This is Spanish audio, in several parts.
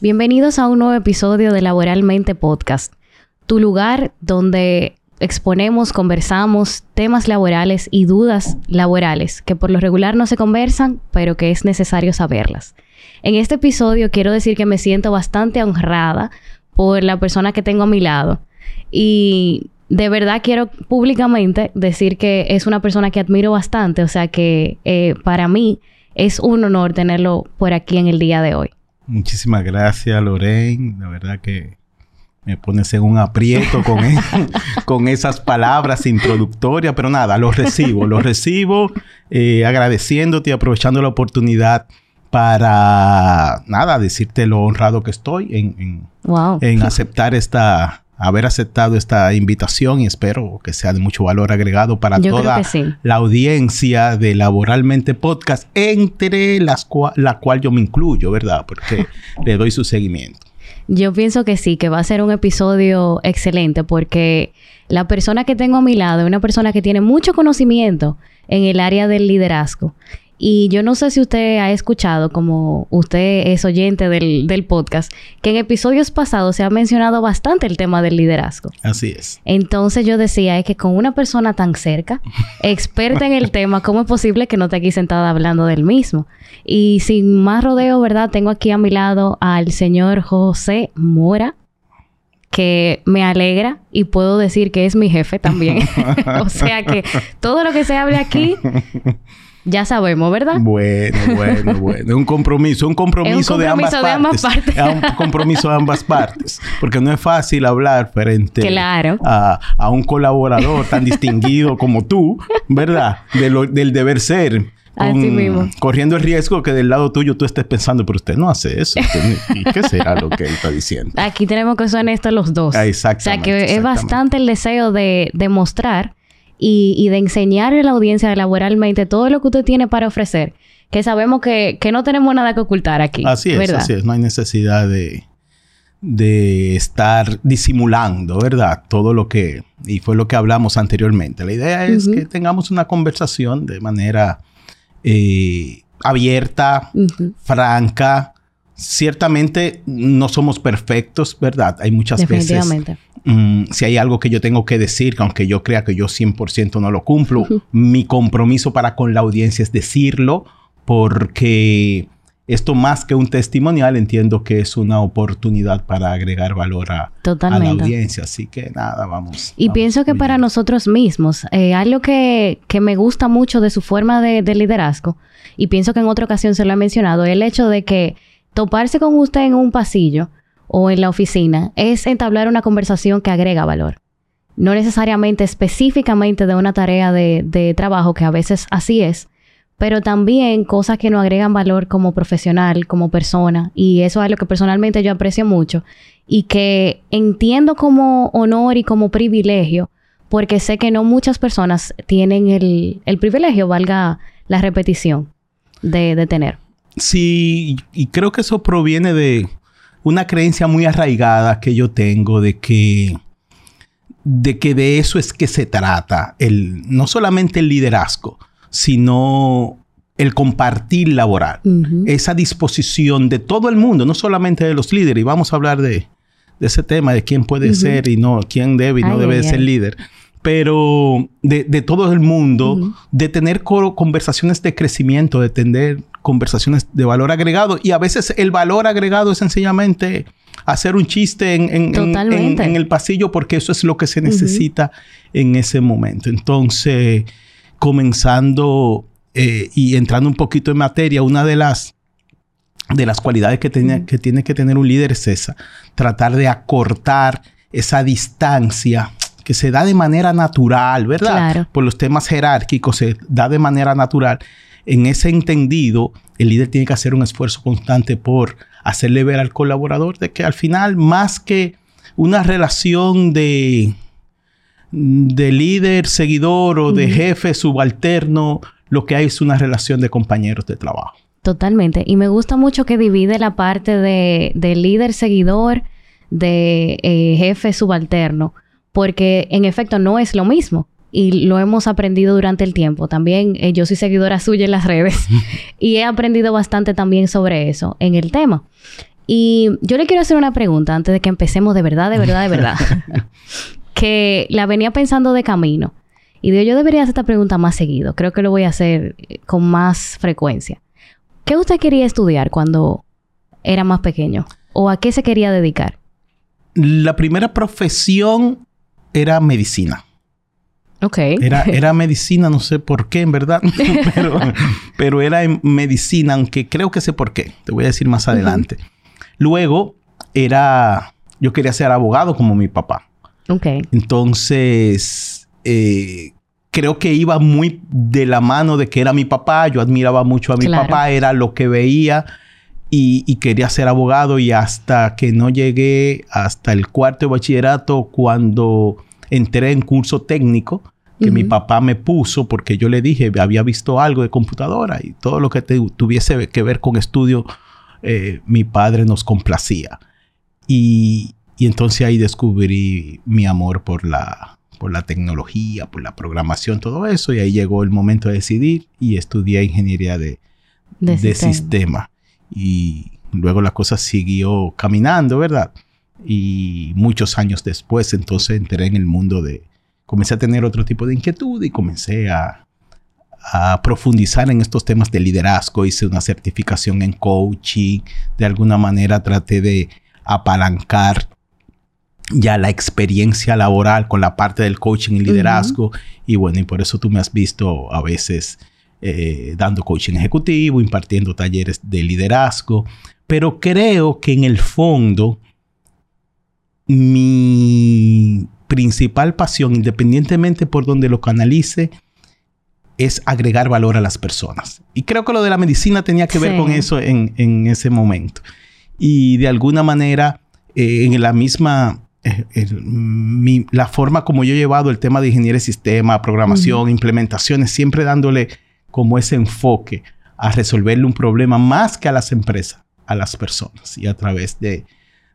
Bienvenidos a un nuevo episodio de Laboralmente Podcast, tu lugar donde exponemos, conversamos temas laborales y dudas laborales que por lo regular no se conversan, pero que es necesario saberlas. En este episodio quiero decir que me siento bastante honrada por la persona que tengo a mi lado y de verdad quiero públicamente decir que es una persona que admiro bastante, o sea que eh, para mí es un honor tenerlo por aquí en el día de hoy. Muchísimas gracias, Lorraine. La verdad que me pones en un aprieto con, e-, con esas palabras introductorias, pero nada, los recibo, los recibo eh, agradeciéndote y aprovechando la oportunidad para, nada, decirte lo honrado que estoy en, en aceptar esta, haber aceptado esta invitación y espero que sea de mucho valor agregado para toda la audiencia de Laboralmente Podcast, entre las la cual yo me incluyo, ¿verdad? Porque le doy su seguimiento. Yo pienso que sí, que va a ser un episodio excelente porque la persona que tengo a mi lado es una persona que tiene mucho conocimiento en el área del liderazgo y yo no sé si usted ha escuchado, como usted es oyente del, del, podcast, que en episodios pasados se ha mencionado bastante el tema del liderazgo. Así es. Entonces yo decía, es que con una persona tan cerca, experta en el tema, ¿cómo es posible que no esté aquí sentada hablando del mismo? Y sin más rodeo, ¿verdad? Tengo aquí a mi lado al señor José Mora que me alegra y puedo decir que es mi jefe también. o sea que todo lo que se hable aquí ya sabemos, ¿verdad? Bueno, bueno, bueno. Un compromiso, un compromiso, de, ambas, partes. un compromiso de ambas partes. Porque no es fácil hablar frente a, un colaborador tan distinguido como tú, ¿verdad? del deber ser. Así mismo. Corriendo el riesgo que del lado tuyo tú estés pensando, pero usted no hace eso. ¿Y qué será lo que él está diciendo? Aquí tenemos que ser honestos los dos. exactamente. O sea que es bastante el deseo de demostrar y, de enseñarle a la audiencia laboralmente todo lo que usted tiene para ofrecer, que sabemos que, no tenemos nada que ocultar aquí. Así es, así es. No hay necesidad de, de estar disimulando, ¿verdad? Todo lo que... Y fue lo que hablamos anteriormente. La idea es que tengamos una conversación de manera eh, abierta, franca. Ciertamente no somos perfectos, ¿verdad? Hay muchas veces Mm, si hay algo que yo tengo que decir, aunque yo crea que yo 100% no lo cumplo, mi compromiso para con la audiencia es decirlo porque esto más que un testimonial entiendo que es una oportunidad para agregar valor a, la audiencia. Así que nada, vamos. Y pienso que para nosotros mismos, eh, algo que, me gusta mucho de su forma de, de liderazgo, y pienso que en otra ocasión se lo he mencionado, el hecho de que toparse con usted en un pasillo, o en la oficina es entablar una conversación que agrega valor. No necesariamente específicamente de una tarea de, trabajo, que a veces así es, pero también cosas que nos agregan valor como profesional, como persona. Y eso es lo que personalmente yo aprecio mucho y que entiendo como honor y como privilegio, porque sé que no muchas personas tienen el, privilegio, valga la repetición, de, de tener. Sí, y creo que eso proviene de, una creencia muy arraigada que yo tengo de que de que de eso es que se trata el no solamente el liderazgo, sino el compartir laboral, esa disposición de todo el mundo, no solamente de los líderes, y vamos a hablar de, ese tema, de quién puede ser y no, quién debe y no debe ser líder, pero de, todo el mundo, de tener conversaciones de crecimiento, de tener conversaciones de valor agregado. Y a veces el valor agregado es sencillamente hacer un chiste en, en, el pasillo porque eso es lo que se necesita en ese momento. Entonces, comenzando eh, y entrando un poquito en materia, una de las de las cualidades que, que tiene que tener un líder es esa, tratar de acortar esa distancia que se da de manera natural, ¿verdad? Por los temas jerárquicos se da de manera natural. En ese entendido, el líder tiene que hacer un esfuerzo constante por hacerle ver al colaborador de que al final, más que una relación de, de líder, seguidor o de jefe subalterno, lo que hay es una relación de compañeros de trabajo. Totalmente. Y me gusta mucho que divide la parte de, líder, seguidor, de eh, jefe subalterno porque en efecto no es lo mismo y lo hemos aprendido durante el tiempo. También eh, yo soy seguidora suya en las redes y he aprendido bastante también sobre eso en el tema. Y yo le quiero hacer una pregunta antes de que empecemos de verdad, de verdad, de verdad. que la venía pensando de camino. Y digo, yo debería hacer esta pregunta más seguido. Creo que lo voy a hacer eh, con más frecuencia. ¿Qué usted quería estudiar cuando era más pequeño? ¿O a qué se quería dedicar? La primera profesión era medicina. Ok. Era, era medicina, no sé por qué, en verdad, pero, pero era en medicina, aunque creo que sé por qué. Te voy a decir más adelante. Luego era, yo quería ser abogado como mi papá. Ok. Entonces, eh, creo que iba muy de la mano de que era mi papá. Yo admiraba mucho a mi Claro. papá, era lo que veía y, y quería ser abogado. Y hasta que no llegué hasta el cuarto de bachillerato, cuando entré en curso técnico, que mi papá me puso porque yo le dije, había visto algo de computadora y todo lo que te- tuviese que ver con estudio, eh, mi padre nos complacía. Y, y entonces ahí descubrí mi amor por la, por la tecnología, por la programación, todo eso. Y ahí llegó el momento de decidir y estudié ingeniería de, De de sistema. sistema. Y luego la cosa siguió caminando, ¿verdad? Y muchos años después, entonces entré en el mundo de... Comencé a tener otro tipo de inquietud y comencé a, a profundizar en estos temas de liderazgo. Hice una certificación en coaching. De alguna manera traté de apalancar ya la experiencia laboral con la parte del coaching y liderazgo. Y bueno, y por eso tú me has visto a veces eh, dando coaching ejecutivo, impartiendo talleres de liderazgo. Pero creo que en el fondo mi principal pasión, independientemente por donde lo canalice, es agregar valor a las personas. Y creo que lo de la medicina tenía que ver Sí. con eso en, en ese momento. Y de alguna manera, eh, en la misma, eh, el- mi- la forma como yo he llevado el tema de ingeniería de sistema, programación, implementaciones, siempre dándole como ese enfoque a resolverle un problema más que a las empresas, a las personas. Y a través de,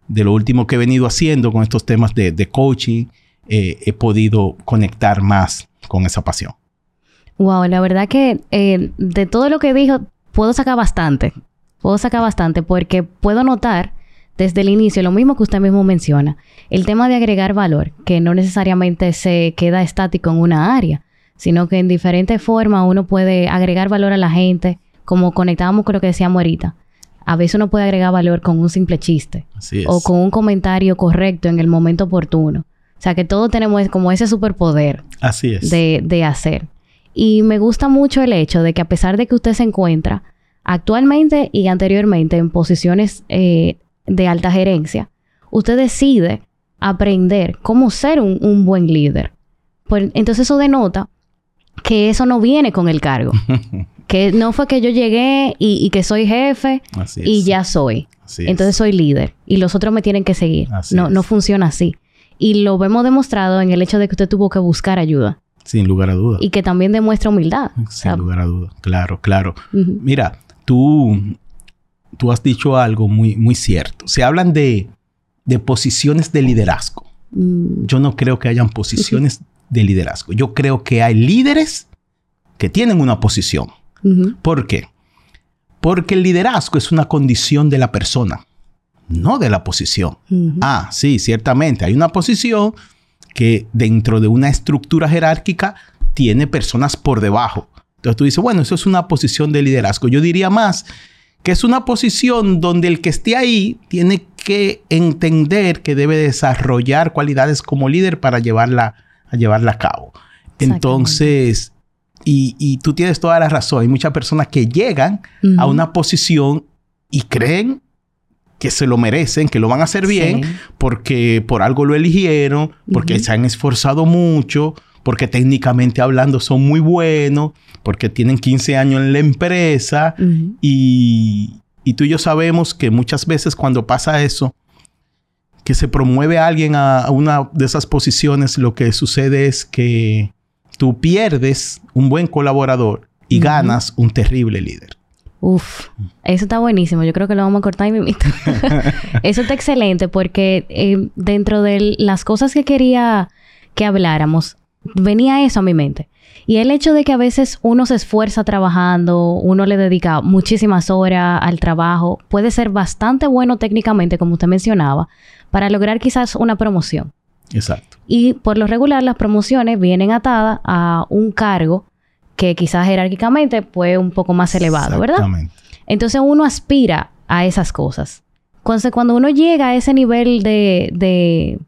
de lo último que he venido haciendo con estos temas de, de coaching, eh, he podido conectar más con esa pasión. Wow, la verdad que eh, de todo lo que dijo, puedo sacar bastante. Puedo sacar bastante porque puedo notar desde el inicio lo mismo que usted mismo menciona. El tema de agregar valor, que no necesariamente se queda estático en una área, sino que en diferentes formas uno puede agregar valor a la gente, como conectábamos con lo que decíamos ahorita. A veces uno puede agregar valor con un simple chiste Así es. o con un comentario correcto en el momento oportuno. O sea que todos tenemos como ese superpoder Así es. de, de hacer. Y me gusta mucho el hecho de que a pesar de que usted se encuentra actualmente y anteriormente en posiciones eh, de alta gerencia, usted decide aprender cómo ser un, un buen líder. Pues, entonces eso denota que eso no viene con el cargo. que no fue que yo llegué y, y que soy jefe Así y es. ya soy. Así es. Entonces soy líder y los otros me tienen que seguir. Así no, es. no funciona así. Y lo vemos demostrado en el hecho de que usted tuvo que buscar ayuda Sin lugar a duda. y que también demuestra humildad. Sin lugar a duda. Claro, claro. Mira, tú, tú has dicho algo muy, muy cierto. Se hablan de, de posiciones de liderazgo. Mm, Yo no creo que hayan posiciones de liderazgo. Yo creo que hay líderes que tienen una posición. ¿Por qué? Porque el liderazgo es una condición de la persona, no de la posición. Ah, sí, ciertamente. Hay una posición que dentro de una estructura jerárquica tiene personas por debajo. Entonces tú dices, bueno, eso es una posición de liderazgo. Yo diría más que es una posición donde el que esté ahí tiene que entender que debe desarrollar cualidades como líder para llevarla a llevarla a cabo. Entonces, y, y tú tienes toda la razón. Hay muchas personas que llegan a una posición y creen que se lo merecen, que lo van a hacer bien, Sí. porque por algo lo eligieron, porque se han esforzado mucho, porque técnicamente hablando son muy buenos, porque tienen 15 años en la empresa y tú y yo sabemos que muchas veces cuando pasa eso, que se promueve a alguien a, a una de esas posiciones, lo que sucede es que tú pierdes un buen colaborador y ganas un terrible líder. Uf, eso está buenísimo. Yo creo que lo vamos a cortar y mimito. eso está excelente porque eh, dentro de las cosas que quería que habláramos, venía eso a mi mente. Y el hecho de que a veces uno se esfuerza trabajando, uno le dedica muchísimas horas al trabajo, puede ser bastante bueno técnicamente, como usted mencionaba, para lograr quizás una promoción. Exacto. Y por lo regular las promociones vienen atadas a un cargo que quizás jerárquicamente fue un poco más elevado, ¿verdad? Exactamente. Entonces uno aspira a esas cosas. Entonces cuando uno llega a ese nivel de, de,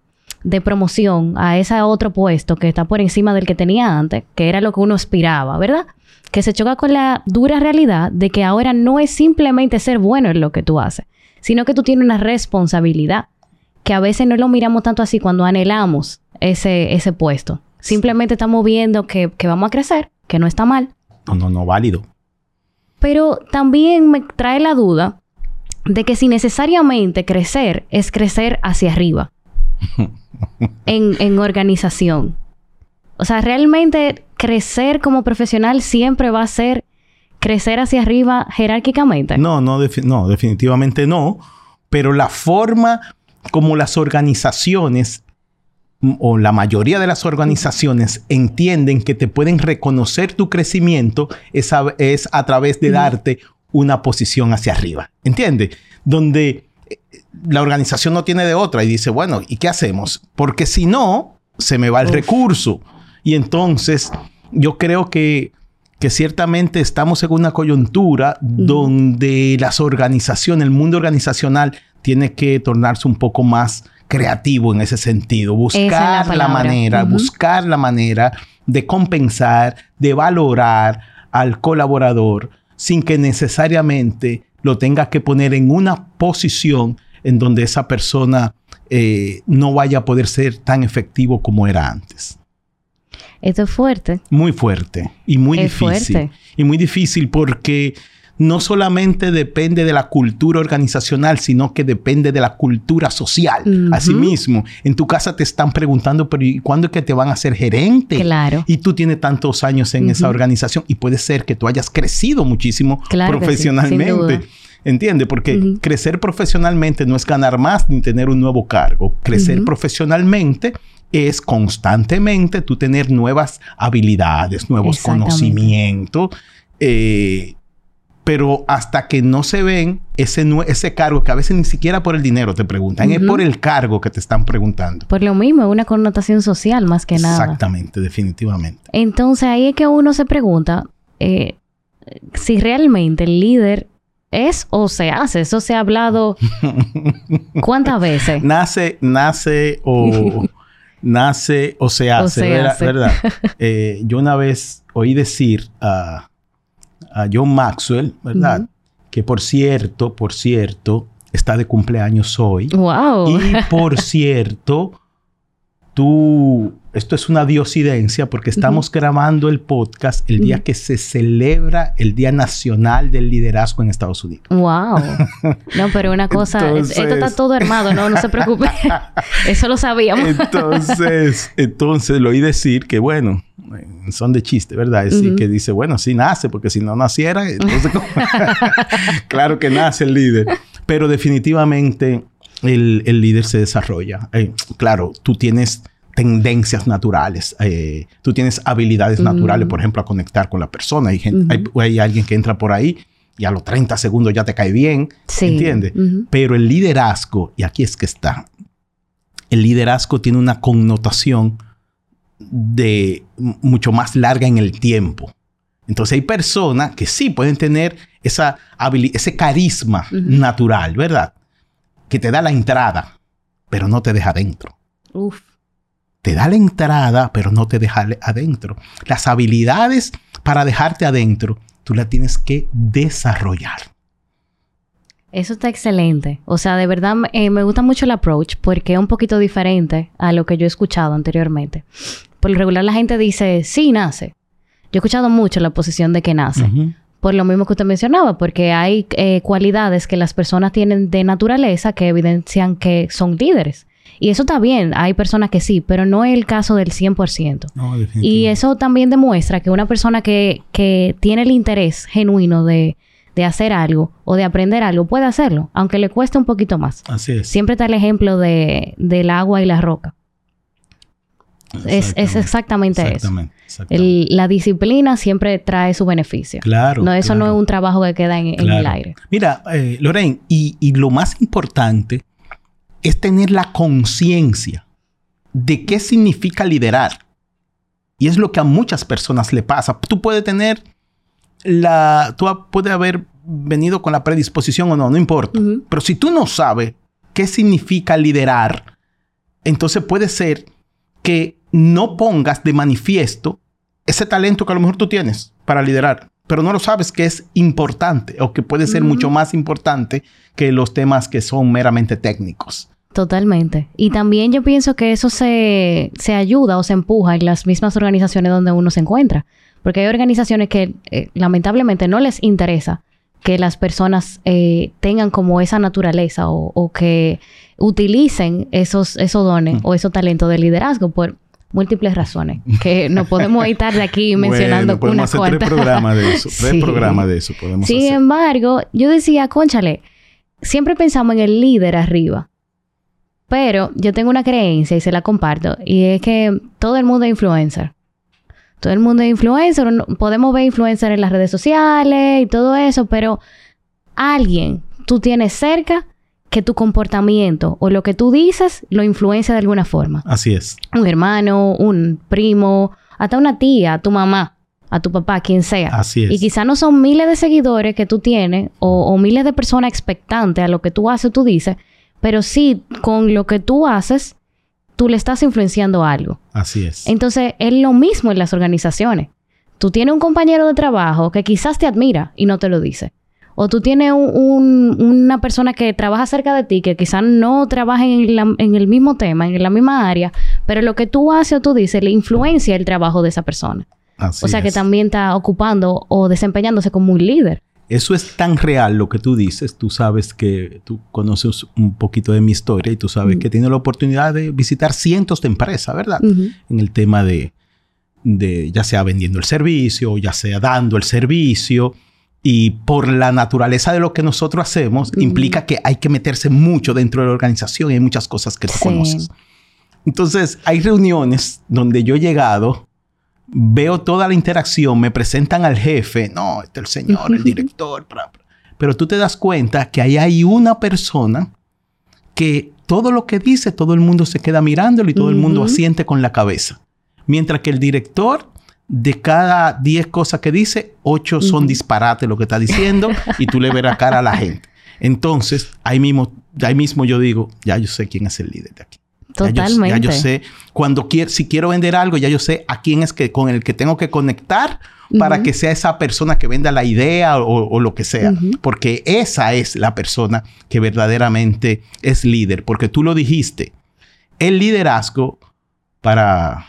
de promoción, a ese otro puesto que está por encima del que tenía antes, que era lo que uno aspiraba, ¿verdad? Que se choca con la dura realidad de que ahora no es simplemente ser bueno en lo que tú haces, sino que tú tienes una responsabilidad, que a veces no lo miramos tanto así cuando anhelamos ese, ese puesto. Simplemente estamos viendo que, que vamos a crecer, que no está mal, No, no, no, válido. pero también me trae la duda de que si necesariamente crecer es crecer hacia arriba en, en organización. O sea, realmente crecer como profesional siempre va a ser crecer hacia arriba jerárquicamente. No, no, defi- no, definitivamente no. Pero la forma como las organizaciones o la mayoría de las organizaciones entienden que te pueden reconocer tu crecimiento es a, es a través de darte una posición hacia arriba. ¿Entiendes? Donde eh, la organización no tiene de otra y dice, bueno, ¿y qué hacemos? Porque si no, se me va el Uf. recurso. Y entonces yo creo que, que ciertamente estamos en una coyuntura donde las organizaciones, el mundo organizacional, tiene que tornarse un poco más creativo en ese sentido. Esa es la Buscar la, manera, buscar la manera de compensar, de valorar al colaborador sin que necesariamente lo tenga que poner en una posición en donde esa persona eh, no vaya a poder ser tan efectivo como era antes. Esto es fuerte. Muy fuerte y muy Es difícil. fuerte. Y muy difícil porque no solamente depende de la cultura organizacional, sino que depende de la cultura social. Asimismo, en tu casa te están preguntando, pero ¿y cuándo es que te van a hacer gerente? Claro. Y tú tienes tantos años en esa organización y puede ser que tú hayas crecido muchísimo Claro sí, profesionalmente. duda. ¿Entiendes? Porque crecer profesionalmente no es ganar más ni tener un nuevo cargo. Crecer profesionalmente es constantemente tú tener nuevas habilidades, nuevos conocimientos. eh, pero hasta que no se ven ese, ese cargo, que a veces ni siquiera por el dinero te preguntan, es por el cargo que te están preguntando. Por lo mismo, es una connotación social más que nada. Exactamente, definitivamente. Entonces ahí es que uno se pregunta eh, si realmente el líder es o se hace. Eso se ha hablado cuántas veces. nace, nace o nace o se hace, se ¿verdad? hace. ¿verdad? Eh, yo una vez oí decir a, a John Maxwell, ¿verdad? Que por cierto, por cierto, está de cumpleaños hoy. Wow. Y por cierto, tú, esto es una diosidencia porque estamos grabando el podcast el día que se celebra el Día Nacional del Liderazgo en Estados Unidos. Wow. No, pero una cosa, es- esto está todo armado, no, no se preocupe. Eso lo sabíamos. Entonces, entonces lo oí decir que, bueno, son de chiste, ¿verdad? Es Ujú. que dice, bueno, sí nace, porque si no naciera, claro que nace el líder. Pero definitivamente el, el líder se desarrolla. Eh, claro, tú tienes tendencias naturales, eh, tú tienes habilidades naturales, por ejemplo, a conectar con la persona. Hay, alguien que entra por ahí y a los 30 segundos ya te cae bien, Sí. ¿entiendes? Pero el liderazgo, y aquí es que está, el liderazgo tiene una connotación de mucho más larga en el tiempo. Entonces hay personas que sí pueden tener esa ese carisma natural, ¿verdad? Que te da la entrada, pero no te deja adentro. Uf. Te da la entrada, pero no te deja adentro. Las habilidades para dejarte adentro, tú las tienes que desarrollar. Eso está excelente. O sea, de verdad eh, me gusta mucho el approach porque es un poquito diferente a lo que yo he escuchado anteriormente. Por lo regular la gente dice, sí, nace. Yo he escuchado mucho la posición de que nace. Por lo mismo que usted mencionaba, porque hay eh, cualidades que las personas tienen de naturaleza que evidencian que son líderes. Y eso está bien, hay personas que sí, pero no es el caso del 100%. No, Y eso también demuestra que una persona que, que tiene el interés genuino de, de hacer algo o de aprender algo puede hacerlo, aunque le cueste un poquito más. Así es. Siempre está el ejemplo de, del agua y la roca. Es, es exactamente, Exactamente, eso. exactamente. El- la disciplina siempre trae su beneficio. Claro. no, eso no es un trabajo que queda en, en el aire. Mira, eh, Lorraine, y, y lo más importante es tener la conciencia de qué significa liderar. Y es lo que a muchas personas le pasa. Tú puedes tener la... Tú puedes haber venido con la predisposición o no, no importa. Pero si tú no sabes qué significa liderar, entonces puede ser que no pongas de manifiesto ese talento que a lo mejor tú tienes para liderar, pero no lo sabes que es importante o que puede ser mucho más importante que los temas que son meramente técnicos. Totalmente. Y también yo pienso que eso se, se ayuda o se empuja en las mismas organizaciones donde uno se encuentra. Porque hay organizaciones que eh, lamentablemente no les interesa que las personas eh, tengan como esa naturaleza o, o que utilicen esos, esos dones Mm. o esos talentos de liderazgo por múltiples razones. Que no podemos estar de aquí mencionando Bueno, unas cuantas. tres programas de eso. Tres Sí. programas de eso podemos Sin hacer. embargo, yo decía, conchale, siempre pensamos en el líder arriba. Pero yo tengo una creencia y se la comparto. Y es que todo el mundo es influencer. Todo el mundo es influencer. Podemos ver influencer en las redes sociales y todo eso, pero alguien tú tienes cerca que tu comportamiento o lo que tú dices lo influencia de alguna forma Así es. un hermano, un primo, hasta una tía, tu mamá, a tu papá, quien sea. Así es. Y quizá no son miles de seguidores que tú tienes o, o miles de personas expectantes a lo que tú haces o tú dices, pero sí con lo que tú haces, tú le estás influenciando algo. Así es. Entonces, es lo mismo en las organizaciones. Tú tienes un compañero de trabajo que quizás te admira y no te lo dice. O tú tienes un- un- una persona que trabaja cerca de ti, que quizás no trabaja en, la- en el mismo tema, en la misma área, pero lo que tú haces o tú dices le influencia el trabajo de esa persona. Así o sea que también está ocupando o desempeñándose como un líder. Eso es tan real lo que tú dices. Tú sabes que tú conoces un poquito de mi historia y tú sabes que tenido la oportunidad de visitar cientos de empresas, ¿verdad? En el tema de, de ya sea vendiendo el servicio ya sea dando el servicio. Y por la naturaleza de lo que nosotros hacemos, implica que hay que meterse mucho dentro de la organización y hay muchas cosas que tú Sí. conoces. Entonces, hay reuniones donde yo he llegado, veo toda la interacción, me presentan al jefe, no, este es el señor, el director, pero tú te das cuenta que ahí hay una persona que todo lo que dice, todo el mundo se queda mirándolo y todo el mundo asiente con la cabeza. Mientras que el director, de cada 10 cosas que dice, 8 son Ujú. disparate lo que está diciendo y tú le verás cara a la gente. Entonces, ahí mismo, ahí mismo yo digo, ya yo sé quién es el líder de aquí. Ya yo- Totalmente. Ya yo, sé, cuando quiero, si quiero vender algo, ya yo sé a quién es que con el que tengo que conectar para Ujú. que sea esa persona que venda la idea o, o lo que sea. Ujú. Porque esa es la persona que verdaderamente es líder. Porque tú lo dijiste. El liderazgo, para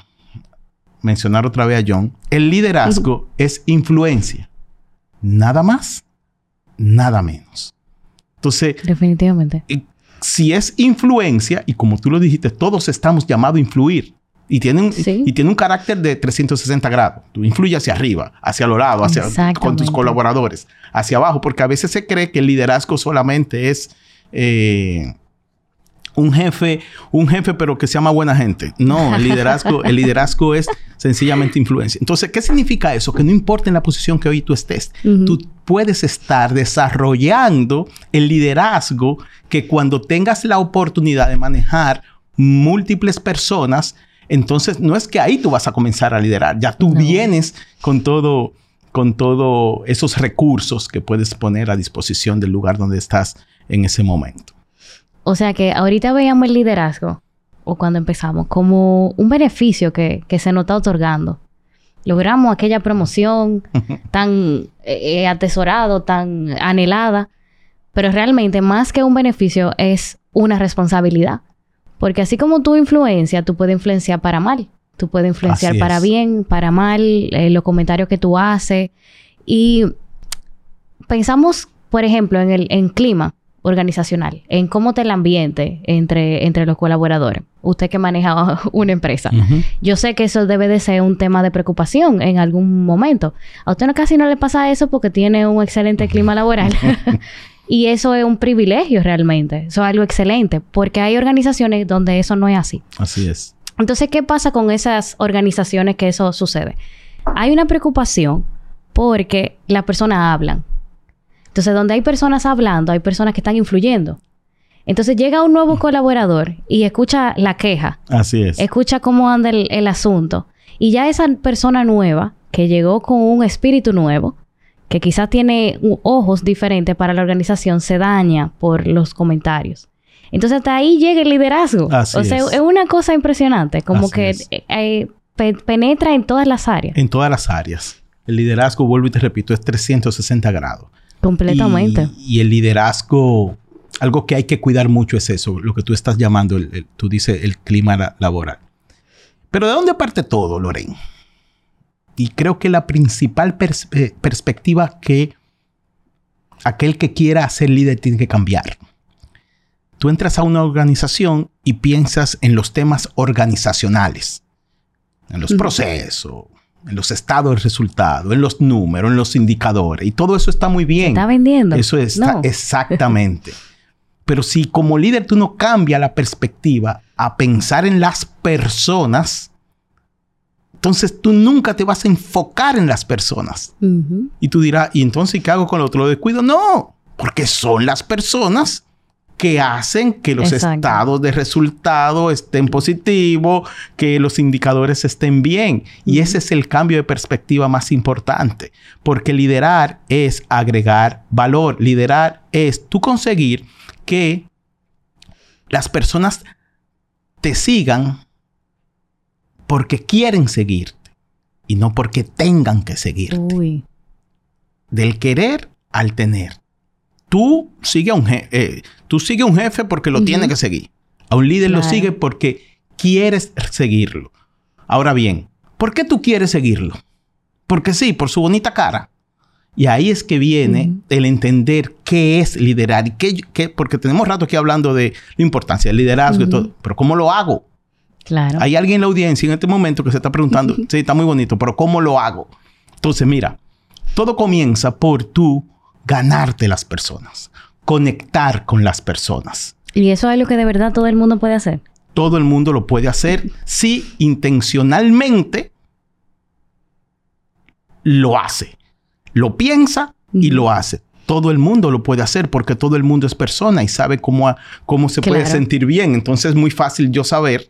mencionar otra vez a John, el liderazgo es influencia. Nada más, nada menos. Entonces, Definitivamente. Si es influencia, y como tú lo dijiste, todos estamos llamados a influir. Y tiene, un, Sí. y tiene un carácter de 360 grados. Tú influyes hacia arriba, hacia los lados, hacia, con tus colaboradores, hacia abajo, porque a veces se cree que el liderazgo solamente es eh, un jefe, un jefe, pero que se llama buena gente. No, el liderazgo, el liderazgo es sencillamente influencia. Entonces, ¿qué significa eso? Que no importa en la posición que hoy tú estés, tú puedes estar desarrollando el liderazgo que cuando tengas la oportunidad de manejar múltiples personas, entonces no es que ahí tú vas a comenzar a liderar, ya tú No. vienes con todo con todo esos recursos que puedes poner a disposición del lugar donde estás en ese momento. O sea que ahorita veíamos el liderazgo, o cuando empezamos, como un beneficio que, que se nos está otorgando. Logramos aquella promoción tan eh, eh, atesorado, tan anhelada, pero realmente más que un beneficio es una responsabilidad. Porque así como tú influencias, tú puedes influenciar para mal. Tú puedes influenciar Así para es. bien, para mal, eh, los comentarios que tú haces. Y pensamos, por ejemplo, en el en clima organizacional, en cómo está el ambiente entre, entre los colaboradores. Usted que maneja una empresa. Yo sé que eso debe de ser un tema de preocupación en algún momento. A usted no casi no le pasa eso porque tiene un excelente clima laboral. y eso es un privilegio realmente. Eso es algo excelente. Porque hay organizaciones donde eso no es así. Así es. Entonces, ¿qué pasa con esas organizaciones que eso sucede? Hay una preocupación porque las personas hablan. Entonces, donde hay personas hablando, hay personas que están influyendo. Entonces llega un nuevo colaborador y escucha la queja. Así es. Escucha cómo anda el, el asunto. Y ya esa persona nueva, que llegó con un espíritu nuevo, que quizás tiene ojos diferentes para la organización, se daña por los comentarios. Entonces hasta ahí llega el liderazgo. Así o sea, es. es. una cosa impresionante, como Así que eh, eh, pe- penetra en todas las áreas. En todas las áreas. El liderazgo, vuelvo y te repito, es 360 grados. Completamente. Y, y el liderazgo, algo que hay que cuidar mucho es eso, lo que tú estás llamando, el- el- tú dices, el clima la- laboral. Pero ¿de dónde parte todo, Loren? Y creo que la principal pers- eh, perspectiva que aquel que quiera ser líder tiene que cambiar. Tú entras a una organización y piensas en los temas organizacionales, en los Ujú. procesos, en los estados de resultado, en los números, en los indicadores. Y todo eso está muy bien. ¿Está vendiendo? Eso está No. exactamente. Pero si como líder tú no cambias la perspectiva a pensar en las personas, entonces tú nunca te vas a enfocar en las personas. Y tú dirás, ¿y entonces qué hago con lo otro? ¿Lo descuido? No, porque son las personas que hacen que los Exacto. estados de resultado estén positivos, que los indicadores estén bien. Y ese es el cambio de perspectiva más importante, porque liderar es agregar valor. Liderar es tú conseguir que las personas te sigan porque quieren seguirte y no porque tengan que seguirte Uy. del querer al tener. Tú sigue a un, eh, tú sigue a un jefe porque lo tiene que seguir. A un líder lo sigue porque quieres seguirlo. Ahora bien, ¿por qué tú quieres seguirlo? Porque sí, por su bonita cara. Y ahí es que viene el entender qué es liderar y qué, qué- porque tenemos rato aquí hablando de la importancia del liderazgo y todo, pero ¿cómo lo hago? Claro. Hay alguien en la audiencia en este momento que se está preguntando, sí, está muy bonito, pero ¿cómo lo hago? Entonces, mira, todo comienza por tú ganarte las personas, conectar con las personas. Y eso es lo que de verdad todo el mundo puede hacer. Todo el mundo lo puede hacer si intencionalmente lo hace. Lo piensa y lo hace. Todo el mundo lo puede hacer porque todo el mundo es persona y sabe cómo, a- cómo se puede sentir bien. Entonces es muy fácil yo saber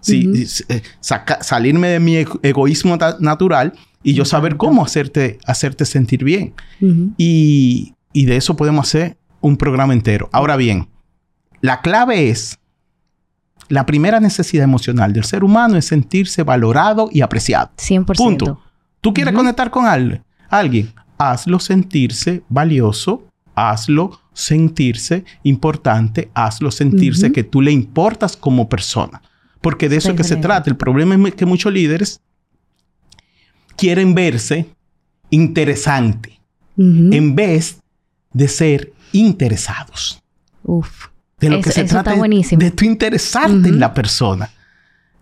si, eh, saca- salirme de mi ego- egoísmo natural y yo saber cómo hacerte, hacerte sentir bien. Y, y de eso podemos hacer un programa entero. Ahora bien, la clave es, la primera necesidad emocional del ser humano es sentirse valorado y apreciado. 100%. Punto. ¿Tú quieres conectar con al- alguien? Hazlo sentirse valioso, hazlo sentirse importante, hazlo sentirse que tú le importas como persona. Porque de eso es que se trata. El problema es que muchos líderes quieren verse interesante en vez de ser interesados. Uf. De lo que se trata de tú interesarte en la persona.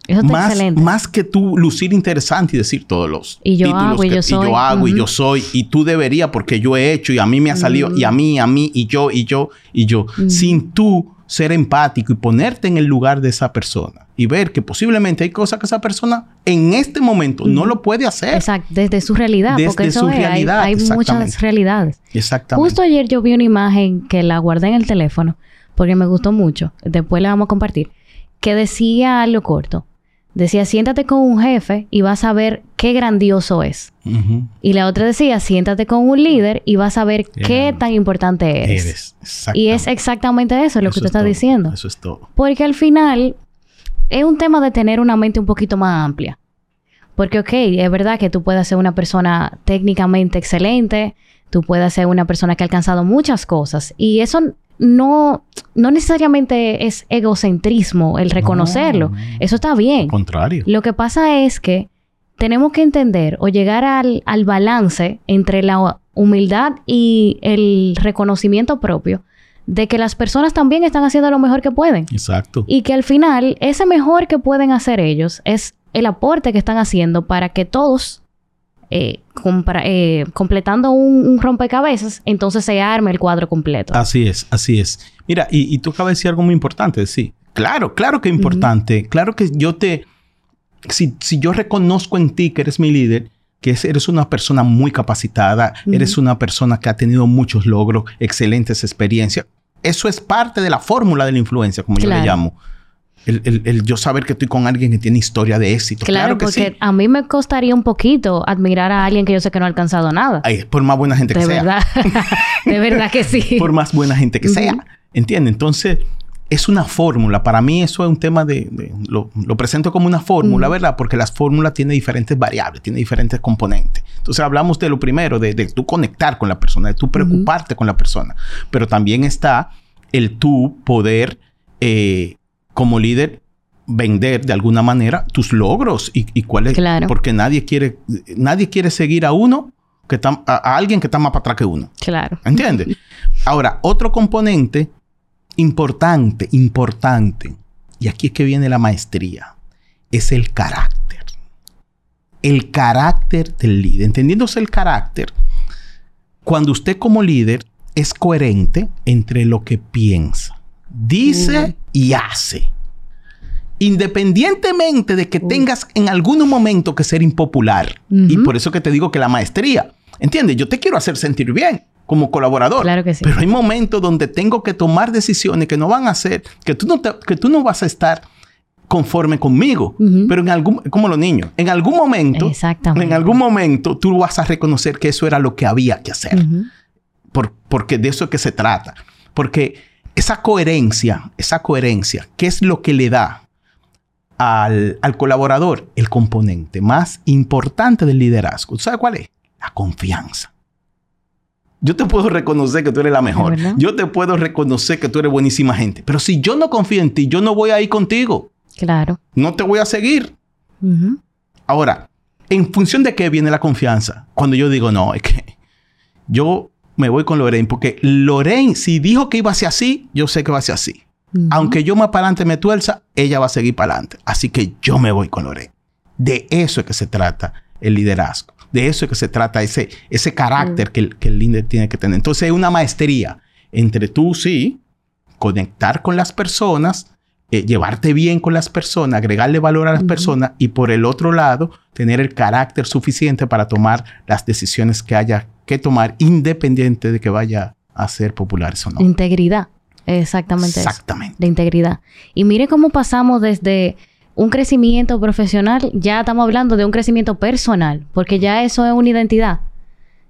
Eso está Más, excelente. más que tú lucir interesante y decir todos los Y yo títulos hago, y que- yo soy. y yo hago y yo soy y tú deberías porque yo he hecho y a mí me ha salido y a mí, a mí y yo y yo y yo. Ujú. Sin tú ser empático y ponerte en el lugar de esa persona y ver que posiblemente hay cosas que esa persona en este momento no lo puede hacer. Exacto, desde su realidad. Desde porque eso su es, realidad, hay, muchas realidades. Exactamente. Justo ayer yo vi una imagen que la guardé en el teléfono porque me gustó mucho. Después la vamos a compartir. Que decía algo corto. Decía, siéntate con un jefe y vas a ver qué grandioso es. Y la otra decía, siéntate con un líder y vas a ver qué tan importante eres. Eres. Y es Exactamente. exactamente eso lo Eso que tú es estás todo. diciendo. Eso es todo. Porque al final es un tema de tener una mente un poquito más amplia. Porque, ok, es verdad que tú puedes ser una persona técnicamente excelente, tú puedes ser una persona que ha alcanzado muchas cosas. Y eso no, no necesariamente es egocentrismo el reconocerlo. no. Eso está bien. Contrario. Lo que pasa es que tenemos que entender o llegar al, al balance entre la humildad y el reconocimiento propio de que las personas también están haciendo lo mejor que pueden. Exacto. Y que al final, ese mejor que pueden hacer ellos es el aporte que están haciendo para que todos, eh, compra- eh, completando un, un rompecabezas, entonces se arme el cuadro completo. Así es, así es. Mira, y, y tú acabas de decir algo muy importante, sí. Claro, claro que es importante. Claro que yo te, si, si yo reconozco en ti que eres mi líder, que eres una persona muy capacitada, eres una persona que ha tenido muchos logros, excelentes experiencias. Eso es parte de la fórmula de la influencia, como yo le llamo. El, yo saber que estoy con alguien que tiene historia de éxito. Claro, que porque a mí me costaría un poquito admirar a alguien que yo sé que no ha alcanzado nada. por más buena gente que sea. De verdad. de verdad que sí. por más buena gente que sea. ¿Entiendes? Entonces, es una fórmula. Para mí eso es un tema de... lo, presento como una fórmula, ¿verdad? Porque las fórmulas tienen diferentes variables, tienen diferentes componentes. Entonces hablamos de lo primero, de, de tú conectar con la persona, de tú preocuparte con la persona. Pero también está el tú poder, eh, como líder, vender de alguna manera tus logros y, y cuál es... Claro. Porque nadie quiere, nadie quiere seguir a uno que está, a, alguien que está más para atrás que uno. Claro. ¿Entiendes? Ahora, otro componente importante, importante, y aquí es que viene la maestría, es el carácter. El carácter del líder. Entendiéndose el carácter, cuando usted como líder es coherente entre lo que piensa, dice y hace. Independientemente de que tengas en algún momento que ser impopular. Y por eso que te digo que la maestría, ¿entiendes? Yo te quiero hacer sentir bien como colaborador. Claro que sí. Pero hay momentos donde tengo que tomar decisiones que no van a ser, que tú no, que tú no vas a estar conforme conmigo, pero en algún, como los niños, en algún momento, en algún momento tú vas a reconocer que eso era lo que había que hacer, Por, porque de eso es que se trata, porque esa coherencia, esa coherencia, ¿qué es lo que le da al, al colaborador el componente más importante del liderazgo? ¿Sabes cuál es? La confianza. Yo te puedo reconocer que tú eres la mejor. Yo te puedo reconocer que tú eres buenísima gente. Pero si yo no confío en ti, yo no voy a ir contigo. Claro. No te voy a seguir. Ahora, ¿en función de qué viene la confianza? Cuando yo digo, no, es que yo me voy con Lorraine, porque Lorraine, si dijo que iba a ser así, yo sé que va a ser así. Aunque yo más para adelante me tuerza, ella va a seguir para adelante. Así que yo me voy con Lorraine. De eso es que se trata el liderazgo. De eso es que se trata, ese, ese carácter que, el, que el líder tiene que tener. Entonces, es una maestría entre tú, sí, conectar con las personas, eh, llevarte bien con las personas, agregarle valor a las personas y por el otro lado, tener el carácter suficiente para tomar las decisiones que haya que tomar, independiente de que vaya a ser populares o no. Integridad. Exactamente. Exactamente. De integridad. Y mire cómo pasamos desde un crecimiento profesional, ya estamos hablando de un crecimiento personal, porque ya eso es una identidad.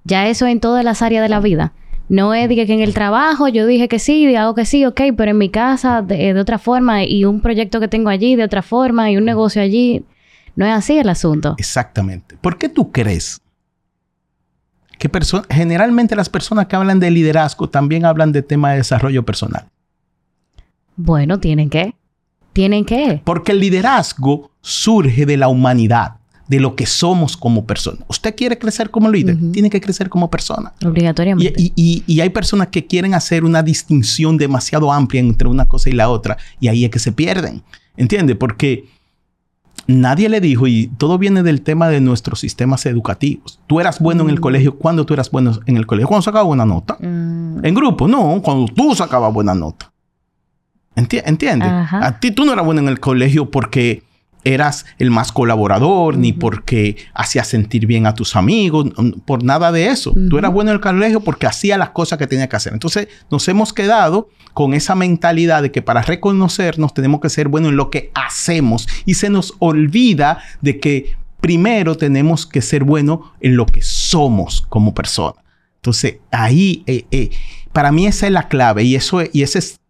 Ya eso en todas las áreas de la vida. No es de que en el trabajo yo dije que sí, hago que sí, ok, pero en mi casa de, otra forma y un proyecto que tengo allí de otra forma y un negocio allí. No es así el asunto. Exactamente. ¿Por qué tú crees que generalmente las personas que hablan de liderazgo también hablan de tema de desarrollo personal? Bueno, tienen que. ¿Tienen que? Porque el liderazgo surge de la humanidad, de lo que somos como personas. Usted quiere crecer como líder, tiene que crecer como persona. Obligatoriamente. Y, hay personas que quieren hacer una distinción demasiado amplia entre una cosa y la otra, y ahí es que se pierden. ¿Entiende? Porque nadie le dijo, y todo viene del tema de nuestros sistemas educativos. Tú eras bueno en el colegio. ¿Cuándo tú eras bueno en el colegio? Cuando sacabas buena nota. Mm. En grupo, no. Cuando tú sacabas buena nota. ¿Entiendes? A ti tú no eras bueno en el colegio porque eras el más colaborador, ni porque hacías sentir bien a tus amigos, por nada de eso. Tú eras bueno en el colegio porque hacías las cosas que tenía que hacer. Entonces nos hemos quedado con esa mentalidad de que para reconocernos tenemos que ser buenos en lo que hacemos y se nos olvida de que primero tenemos que ser buenos en lo que somos como persona. Entonces ahí, eh, eh, para mí esa es la clave y, eso, y ese es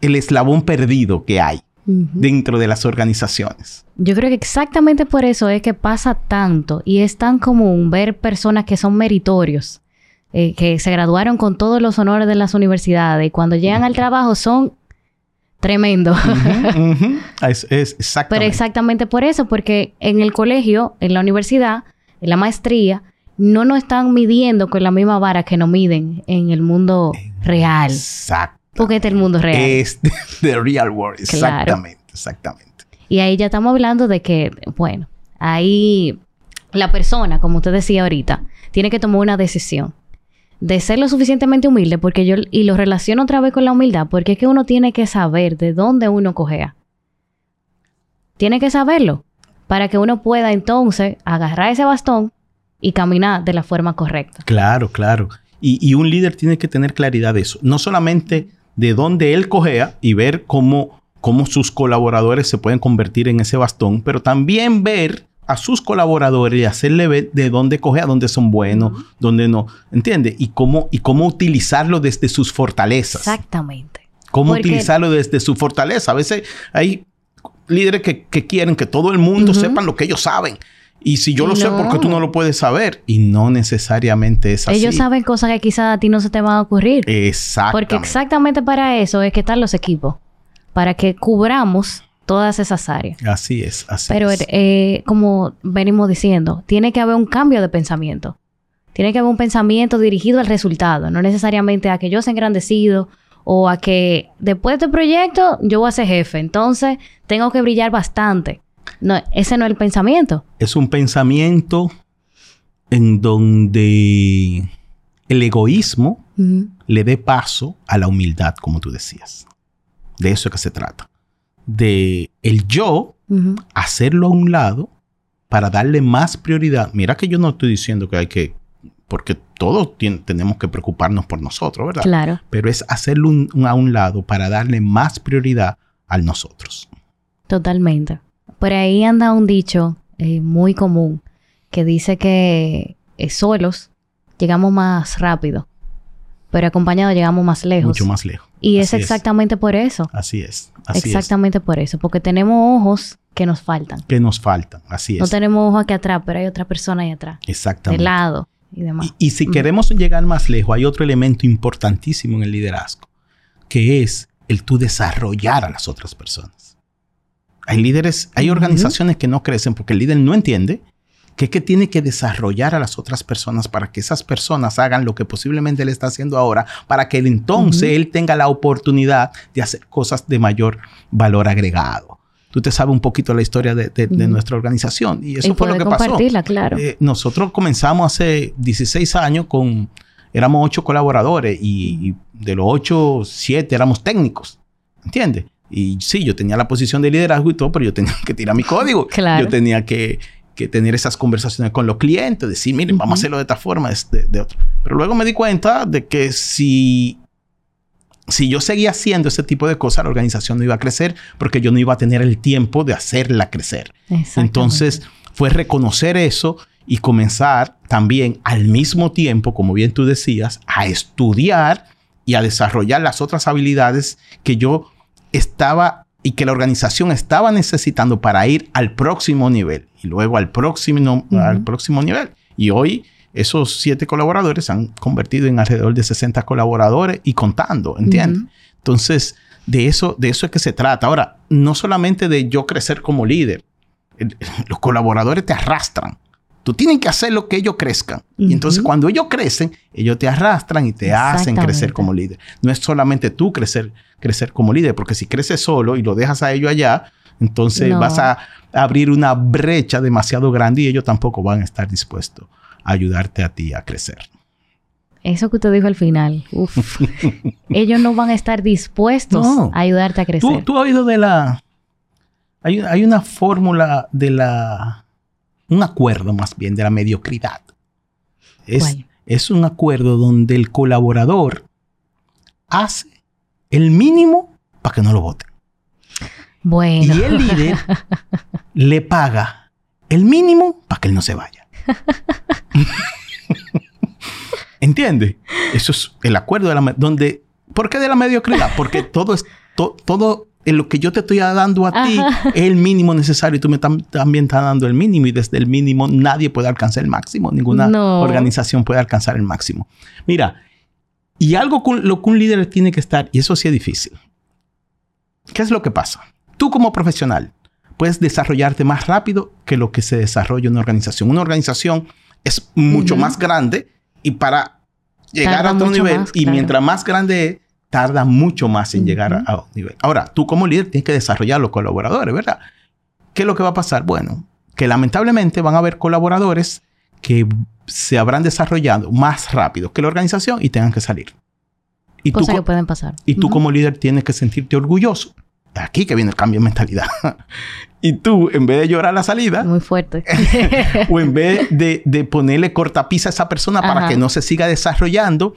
el eslabón perdido que hay dentro de las organizaciones. Yo creo que exactamente por eso es que pasa tanto y es tan común ver personas que son meritorios, eh, que se graduaron con todos los honores de las universidades y cuando llegan al trabajo son tremendos. Es, exactamente. Pero exactamente por eso, porque en el colegio, en la universidad, en la maestría, no nos están midiendo con la misma vara que nos miden en el mundo real. Exacto. Porque este es el mundo real. Es the real world. Exactamente, exactamente. Y ahí ya estamos hablando de que, bueno, ahí la persona, como usted decía ahorita, tiene que tomar una decisión de ser lo suficientemente humilde, porque yo, y lo relaciono otra vez con la humildad, porque es que uno tiene que saber de dónde uno cogea. Tiene que saberlo. para que uno pueda entonces agarrar ese bastón y caminar de la forma correcta. Claro, claro. Y, y un líder tiene que tener claridad de eso. No solamente de dónde él cogea y ver cómo, cómo sus colaboradores se pueden convertir en ese bastón, pero también ver a sus colaboradores y hacerle ver de dónde coge, a dónde son buenos, dónde no, ¿entiende? Y cómo, y cómo utilizarlo desde sus fortalezas. Exactamente. Cómo Porque- utilizarlo desde su fortaleza. A veces hay líderes que, que quieren que todo el mundo Ujú. sepan lo que ellos saben. Y si yo lo sé, no. porque tú no lo puedes saber? Y no necesariamente es así. Ellos saben cosas que quizás a ti no se te van a ocurrir. Exactamente. Porque exactamente para eso es que están los equipos. Para que cubramos todas esas áreas. Así es, así Pero es. eh, como venimos diciendo, tiene que haber un cambio de pensamiento. Tiene que haber un pensamiento dirigido al resultado, no necesariamente a que yo sea engrandecido o a que después de este proyecto yo voy a ser jefe, entonces tengo que brillar bastante. No, ese no es el pensamiento. Es un pensamiento en donde el egoísmo le dé paso a la humildad, como tú decías. De eso es que se trata. De el yo hacerlo a un lado para darle más prioridad. Mira que yo no estoy diciendo que hay que, porque todos tenemos que preocuparnos por nosotros, ¿verdad? Claro. Pero es hacerlo un- un- a un lado para darle más prioridad a nosotros. Totalmente. Por ahí anda un dicho eh, muy común que dice que eh, solos llegamos más rápido, pero acompañados llegamos más lejos. Mucho más lejos. Y es exactamente por eso. Así es. Así exactamente por eso. Porque tenemos ojos que nos faltan. Que nos faltan. Así No es. tenemos ojos aquí atrás, pero hay otra persona ahí atrás. De Exactamente. lado y demás. Y, y si queremos llegar más lejos, hay otro elemento importantísimo en el liderazgo, que es el tú desarrollar a las otras personas. Hay líderes, hay organizaciones que no crecen porque el líder no entiende que que tiene que desarrollar a las otras personas para que esas personas hagan lo que posiblemente él está haciendo ahora, para que él entonces Ujú. él tenga la oportunidad de hacer cosas de mayor valor agregado. Tú te sabes un poquito la historia de, de- de nuestra organización y eso y fue lo que pasó. claro. Eh, nosotros comenzamos hace 16 años con, éramos ocho colaboradores y, y de los ocho, siete éramos técnicos, ¿entiendes? Y sí, yo tenía la posición de liderazgo y todo, pero yo tenía que tirar mi código. Claro. Yo tenía que, que tener esas conversaciones con los clientes, decir, miren, vamos a hacerlo de esta forma, de, de, otra. Pero luego me di cuenta de que si, si yo seguía haciendo ese tipo de cosas, la organización no iba a crecer porque yo no iba a tener el tiempo de hacerla crecer. Entonces fue reconocer eso y comenzar también al mismo tiempo, como bien tú decías, a estudiar y a desarrollar las otras habilidades que yo estaba y que la organización estaba necesitando para ir al próximo nivel y luego al próximo, al próximo nivel. Y hoy esos siete colaboradores se han convertido en alrededor de 60 colaboradores y contando, ¿entiendes? Entonces, de eso, de eso es que se trata. Ahora, no solamente de yo crecer como líder, los colaboradores te arrastran. Tú tienes que hacer lo que ellos crezcan. Y entonces cuando ellos crecen, ellos te arrastran y te hacen crecer como líder. No es solamente tú crecer, crecer como líder, porque si creces solo y lo dejas a ellos allá, entonces No. vas a abrir una brecha demasiado grande y ellos tampoco van a estar dispuestos a ayudarte a ti a crecer. Eso que usted dijo al final. Uf. Ellos no van a estar dispuestos No. a ayudarte a crecer. ¿Tú, tú has oído de la... Hay, hay una fórmula de la... Un acuerdo más bien de la mediocridad. Es, ¿Cuál? es un acuerdo donde el colaborador hace el mínimo para que no lo voten. Bueno. Y el líder le paga el mínimo para que él no se vaya. ¿Entiende? Eso es el acuerdo de la... Donde, ¿Por qué de la mediocridad? Porque todo es... to- todo en lo que yo te estoy dando a ti es el mínimo necesario y tú me tam- también estás dando el mínimo y desde el mínimo nadie puede alcanzar el máximo, ninguna No. organización puede alcanzar el máximo. Mira, y algo con lo que un líder tiene que estar, y eso sí es difícil. ¿Qué es lo que pasa? Tú como profesional puedes desarrollarte más rápido que lo que se desarrolla una organización. Una organización es mucho más grande y para llegar Tarda a otro nivel, más, y mientras más grande es, tarda mucho más en llegar a, un nivel. Ahora, tú como líder tienes que desarrollar los colaboradores, ¿verdad? ¿Qué es lo que va a pasar? Bueno, que lamentablemente van a haber colaboradores que se habrán desarrollado más rápido que la organización y tengan que salir. Y tú, Cosas co- que pueden pasar. y tú como líder tienes que sentirte orgulloso aquí que viene el cambio de mentalidad. y tú, en vez de llorar la salida, muy fuerte, o en vez de, de ponerle cortapisa a esa persona para que no se siga desarrollando,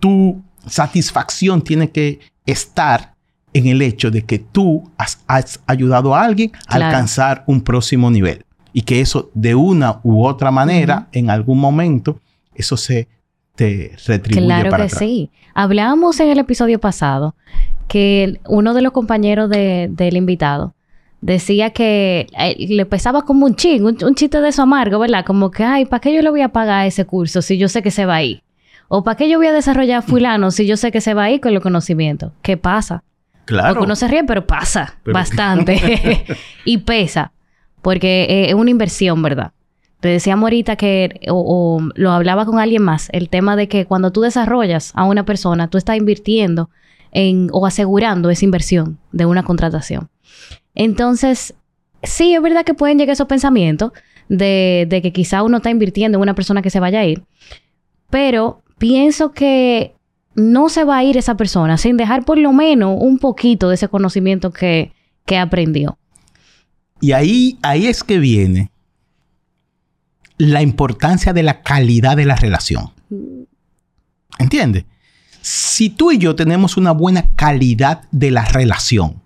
tu satisfacción tiene que estar en el hecho de que tú has, ayudado a alguien a alcanzar un próximo nivel. Y que eso, de una u otra manera, en algún momento, eso se te retribuye. Claro que sí. Hablábamos en el episodio pasado que uno de los compañeros del invitado decía que eh, le pesaba como un ching, un, chiste de eso amargo, ¿verdad? Como que, ay, ¿para qué yo le voy a pagar ese curso si yo sé que se va a ir? ¿O para qué yo voy a desarrollar fulano si yo sé que se va a ir con los conocimientos? ¿Qué pasa? Claro. Porque uno se ríe, pero pasa bastante. y pesa. Porque eh, es una inversión, ¿verdad? Te decía ahorita que, o, lo hablaba con alguien más, el tema de que cuando tú desarrollas a una persona, tú estás invirtiendo en, o asegurando esa inversión de una contratación. Entonces, sí, es verdad que pueden llegar esos pensamientos de, de que quizá uno está invirtiendo en una persona que se vaya a ir, pero pienso que no se va a ir esa persona sin dejar por lo menos un poquito de ese conocimiento que, que aprendió. Y ahí, ahí es que viene la importancia de la calidad de la relación. ¿Entiendes? Si tú y yo tenemos una buena calidad de la relación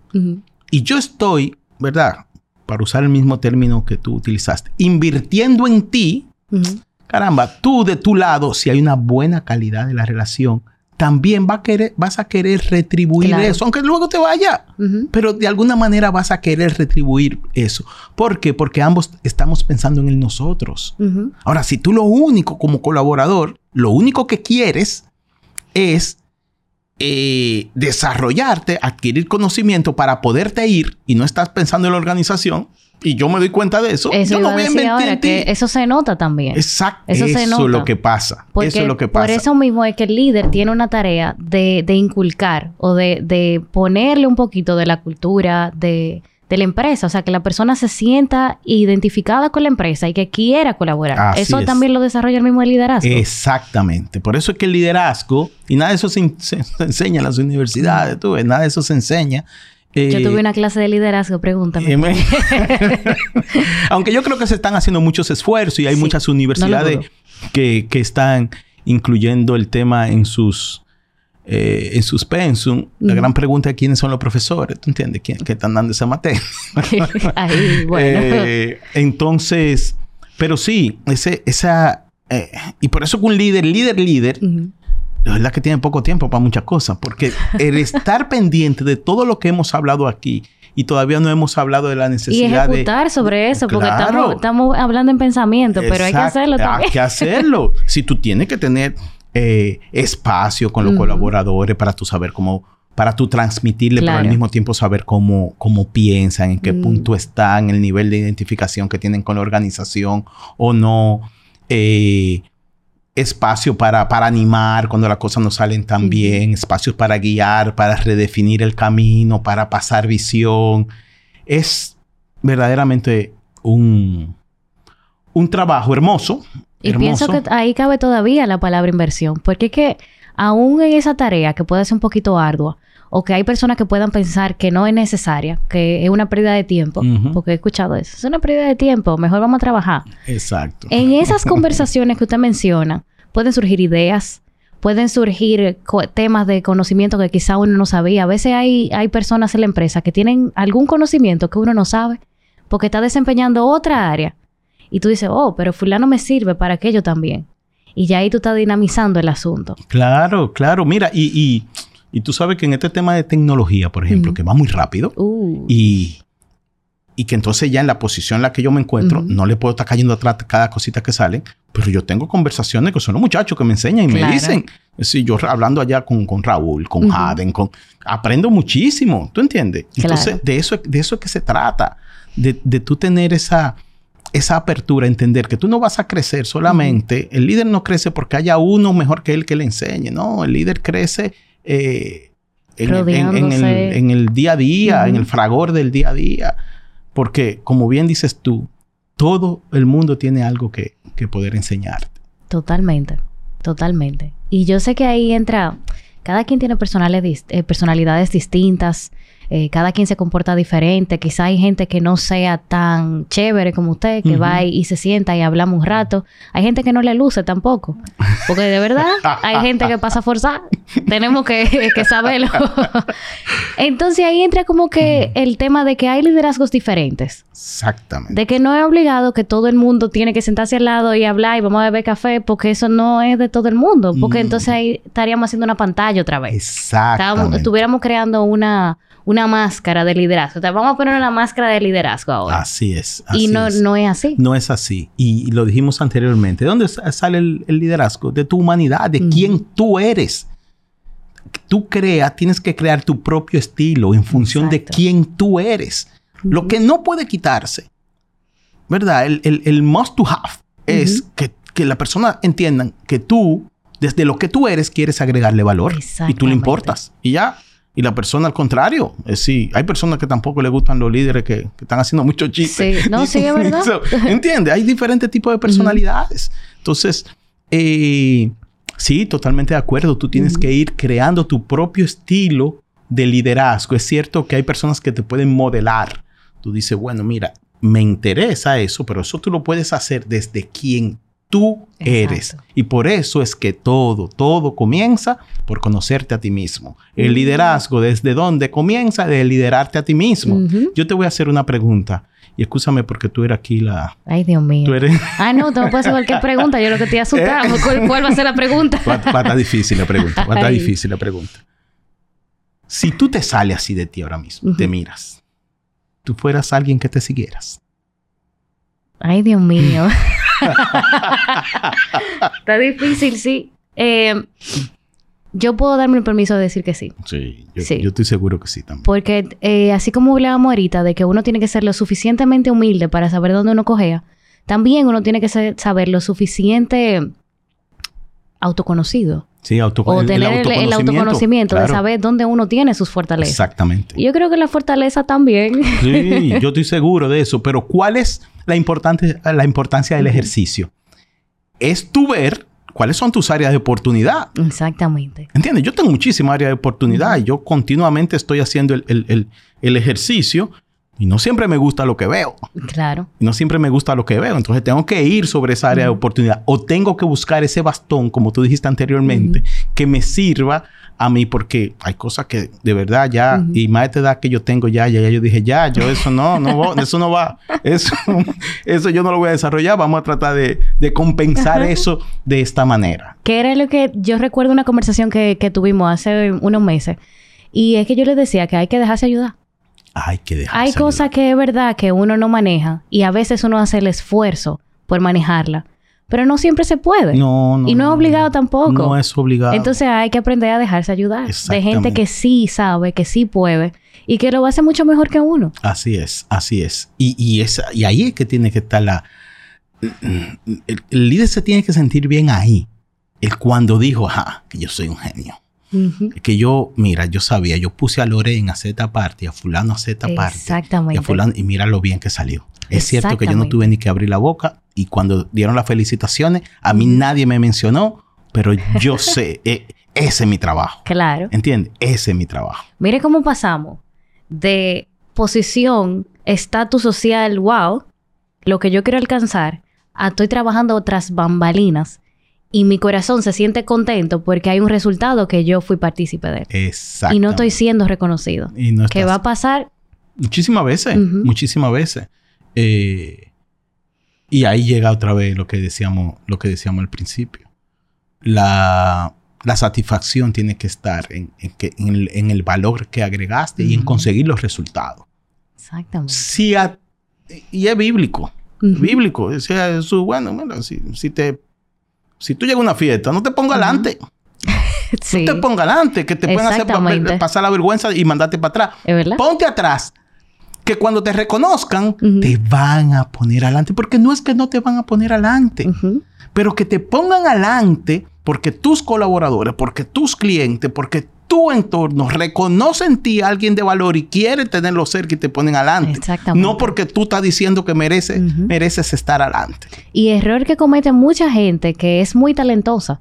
y yo estoy, ¿verdad? Para usar el mismo término que tú utilizaste, invirtiendo en ti, caramba, tú de tu lado, si hay una buena calidad de la relación, también va a querer, vas a querer retribuir eso, aunque luego te vaya. Pero de alguna manera vas a querer retribuir eso. ¿Por qué? Porque ambos estamos pensando en el nosotros. Ahora, si tú lo único como colaborador, lo único que quieres es eh, desarrollarte, adquirir conocimiento para poderte ir y no estás pensando en la organización, y yo me doy cuenta de eso, eso yo no voy a ahora, que eso se nota también. Exacto. Eso, se nota. es lo que pasa. eso es lo que pasa. Por eso mismo es que el líder tiene una tarea de, de inculcar o de, de, ponerle un poquito de la cultura de, de, la empresa. O sea, que la persona se sienta identificada con la empresa y que quiera colaborar. eso también lo desarrolla el mismo liderazgo. Exactamente. Por eso es que el liderazgo, y nada de eso se, enseña en las universidades, tú ves, nada de eso se enseña. Yo tuve eh, una clase de liderazgo, pregúntame. Aunque yo creo que se están haciendo muchos esfuerzos y hay muchas universidades que, están incluyendo el tema en sus, eh, en sus pensum. La gran pregunta es quiénes son los profesores. ¿Tú entiendes? ¿Quién, que están dando esa materia? Ahí, bueno. Eh, entonces, pero sí, ese, esa... y por eso que un líder, líder, líder... La verdad que tiene poco tiempo para muchas cosas, porque el estar pendiente de todo lo que hemos hablado aquí y todavía no hemos hablado de la necesidad y ejecutar sobre eso, porque estamos, hablando en pensamiento, pero hay que hacerlo también. Hay que hacerlo. si tú tienes que tener eh, espacio con los colaboradores para tú saber cómo, para tú transmitirle, pero al mismo tiempo saber cómo, cómo piensan, en qué mm. punto están, el nivel de identificación que tienen con la organización o no. Eh, espacio para, para animar cuando las cosas no salen tan bien, espacios para guiar, para redefinir el camino, para pasar visión. Es verdaderamente un, un trabajo hermoso. Y pienso que ahí cabe todavía la palabra inversión, porque es que aún en esa tarea que puede ser un poquito ardua, o que hay personas que puedan pensar que no es necesaria, que es una pérdida de tiempo, porque he escuchado eso, es una pérdida de tiempo, mejor vamos a trabajar. Exacto. En esas conversaciones que usted menciona, pueden surgir ideas, pueden surgir temas de conocimiento que quizá uno no sabía. A veces hay, hay personas en la empresa que tienen algún conocimiento que uno no sabe porque está desempeñando otra área. Y tú dices, oh, pero fulano me sirve para aquello también. Y ya ahí tú estás dinamizando el asunto. Claro, claro. Mira, y y tú sabes que en este tema de tecnología, por ejemplo, que va muy rápido uh. y, y que entonces ya en la posición en la que yo me encuentro, no le puedo estar cayendo atrás cada cosita que sale, pero yo tengo conversaciones con son los muchachos que me enseñan y me dicen, si yo hablando allá con, con Raúl, con uh con, aprendo muchísimo, ¿tú entiendes? Entonces, de eso, de eso es que se trata, de, de tú tener esa, esa apertura, entender que tú no vas a crecer solamente, el líder no crece porque haya uno mejor que él que le enseñe, no, el líder crece eh, en, el, día a día, en el fragor del día a día. Porque, como bien dices tú, todo el mundo tiene algo que, poder enseñarte. Totalmente, totalmente. Y yo sé que ahí entra, cada quien tiene eh, personalidades distintas, eh, cada quien se comporta diferente. Quizá hay gente que no sea tan chévere como usted, que va y, se sienta y hablamos un rato. Hay gente que no le luce tampoco. Porque de verdad hay gente que pasa forzada. Tenemos que, que saberlo. Entonces ahí entra como que el tema de que hay liderazgos diferentes. Exactamente. De que no es obligado que todo el mundo tiene que sentarse al lado y hablar y vamos a beber café, porque eso no es de todo el mundo. Porque mm. entonces ahí estaríamos haciendo una pantalla otra vez. Exactamente. estuviéramos creando una una máscara de liderazgo. O sea, vamos a poner una máscara de liderazgo ahora. Así es. y no, no es así. No es así. Y, lo dijimos anteriormente. ¿De dónde sale el, liderazgo? De tu humanidad, de quién tú eres. Tú creas, tienes que crear tu propio estilo en función de quién tú eres. Lo que no puede quitarse, ¿verdad? El, el, must to have es que, que la persona entiendan que tú, desde lo que tú eres, quieres agregarle valor. Y tú le importas. Y ya y la persona al contrario, es sí, hay personas que tampoco le gustan los líderes que, están haciendo muchos chistes. Sí, no, sí, es verdad. ¿Entiendes? Hay diferentes tipos de personalidades. Entonces, eh, sí, totalmente de acuerdo. Tú tienes que ir creando tu propio estilo de liderazgo. Es cierto que hay personas que te pueden modelar. Tú dices, bueno, mira, me interesa eso, pero eso tú lo puedes hacer desde quien tú eres. Y por eso es que todo, todo comienza por conocerte a ti mismo. El liderazgo, ¿desde dónde comienza? De liderarte a ti mismo. Yo te voy a hacer una pregunta. Y escúchame porque tú eres aquí la... Ay, Dios mío. Tú eres... Ah, no, tú me puedes hacer cualquier pregunta. Yo lo que te asustado. ¿Cuál, ¿Cuál va a ser la pregunta? Va, a estar difícil la pregunta. Va a estar difícil la pregunta. Si tú te sales así de ti ahora mismo, te miras, tú fueras alguien que te siguieras. Ay, Dios mío. Está difícil, sí. Eh, yo puedo darme el permiso de decir que sí. Sí, yo, estoy seguro que sí también. Porque eh, así como hablábamos ahorita de que uno tiene que ser lo suficientemente humilde para saber dónde uno cogea, también uno tiene que saber lo suficiente autoconocido. Sí, o tener el autoconocimiento, de saber dónde uno tiene sus fortalezas. Exactamente. Y yo creo que la fortaleza también. Sí, yo estoy seguro de eso. Pero ¿cuál es la, la importancia del ejercicio? Es tu ver cuáles son tus áreas de oportunidad. Exactamente. ¿Entiendes? Yo tengo muchísimas áreas de oportunidad y yo continuamente estoy haciendo el, el ejercicio y no siempre me gusta lo que veo. Claro. Y no siempre me gusta lo que veo. Entonces tengo que ir sobre esa área de oportunidad. O tengo que buscar ese bastón, como tú dijiste anteriormente, que me sirva a mí. Porque hay cosas que de verdad ya... Y más de esta edad que yo tengo ya, ya, ya yo dije, ya, yo eso no, no, eso no va. Eso, eso yo no lo voy a desarrollar. Vamos a tratar de, compensar eso de esta manera. Que era lo que... Yo recuerdo una conversación que, que tuvimos hace unos meses. Y es que yo les decía que hay que dejarse ayudar. Hay que dejar. Hay cosas que es verdad que uno no maneja y a veces uno hace el esfuerzo por manejarla. Pero no siempre se puede. No, no. Y no es obligado tampoco. No es obligado. Entonces hay que aprender a dejarse ayudar. De gente que sí sabe, que sí puede y que lo va a hacer mucho mejor que uno. Así es, así es. Y, y, y ahí es que tiene que estar la... El, el líder se tiene que sentir bien ahí. El cuando dijo, ah, que yo soy un genio que yo, mira, yo sabía, yo puse a Lorena a esta parte, a fulano a esta parte. Exactamente. Y a fulano, y mira lo bien que salió. Es cierto que yo no tuve ni que abrir la boca y cuando dieron las felicitaciones, a mí nadie me mencionó, pero yo sé, eh, ese es mi trabajo. Claro. ¿Entiendes? Ese es mi trabajo. Mire cómo pasamos de posición, estatus social, wow, lo que yo quiero alcanzar, a estoy trabajando otras bambalinas y mi corazón se siente contento porque hay un resultado que yo fui partícipe de. Exacto. Y no estoy siendo reconocido. Y no ¿Qué va a pasar? Muchísimas veces, muchísimas veces. Eh, y ahí llega otra vez lo que decíamos, lo que decíamos al principio. La, satisfacción tiene que estar en, el, valor que agregaste y en conseguir los resultados. Exactamente. y es bíblico. Bíblico. O sea, eso, bueno, bueno si, si te si tú llegas a una fiesta, no te pongas adelante. sí. No te pongas adelante, que te pueden hacer pasar la vergüenza y mandarte para atrás. ¿Es verdad? Ponte atrás. Que cuando te reconozcan, te van a poner adelante. Porque no es que no te van a poner adelante, pero que te pongan adelante porque tus colaboradores, porque tus clientes, porque tu entorno reconoce en ti a alguien de valor y quiere tenerlo cerca y te ponen adelante. Exactamente. No porque tú estás diciendo que mereces, mereces estar adelante. Y error que comete mucha gente que es muy talentosa,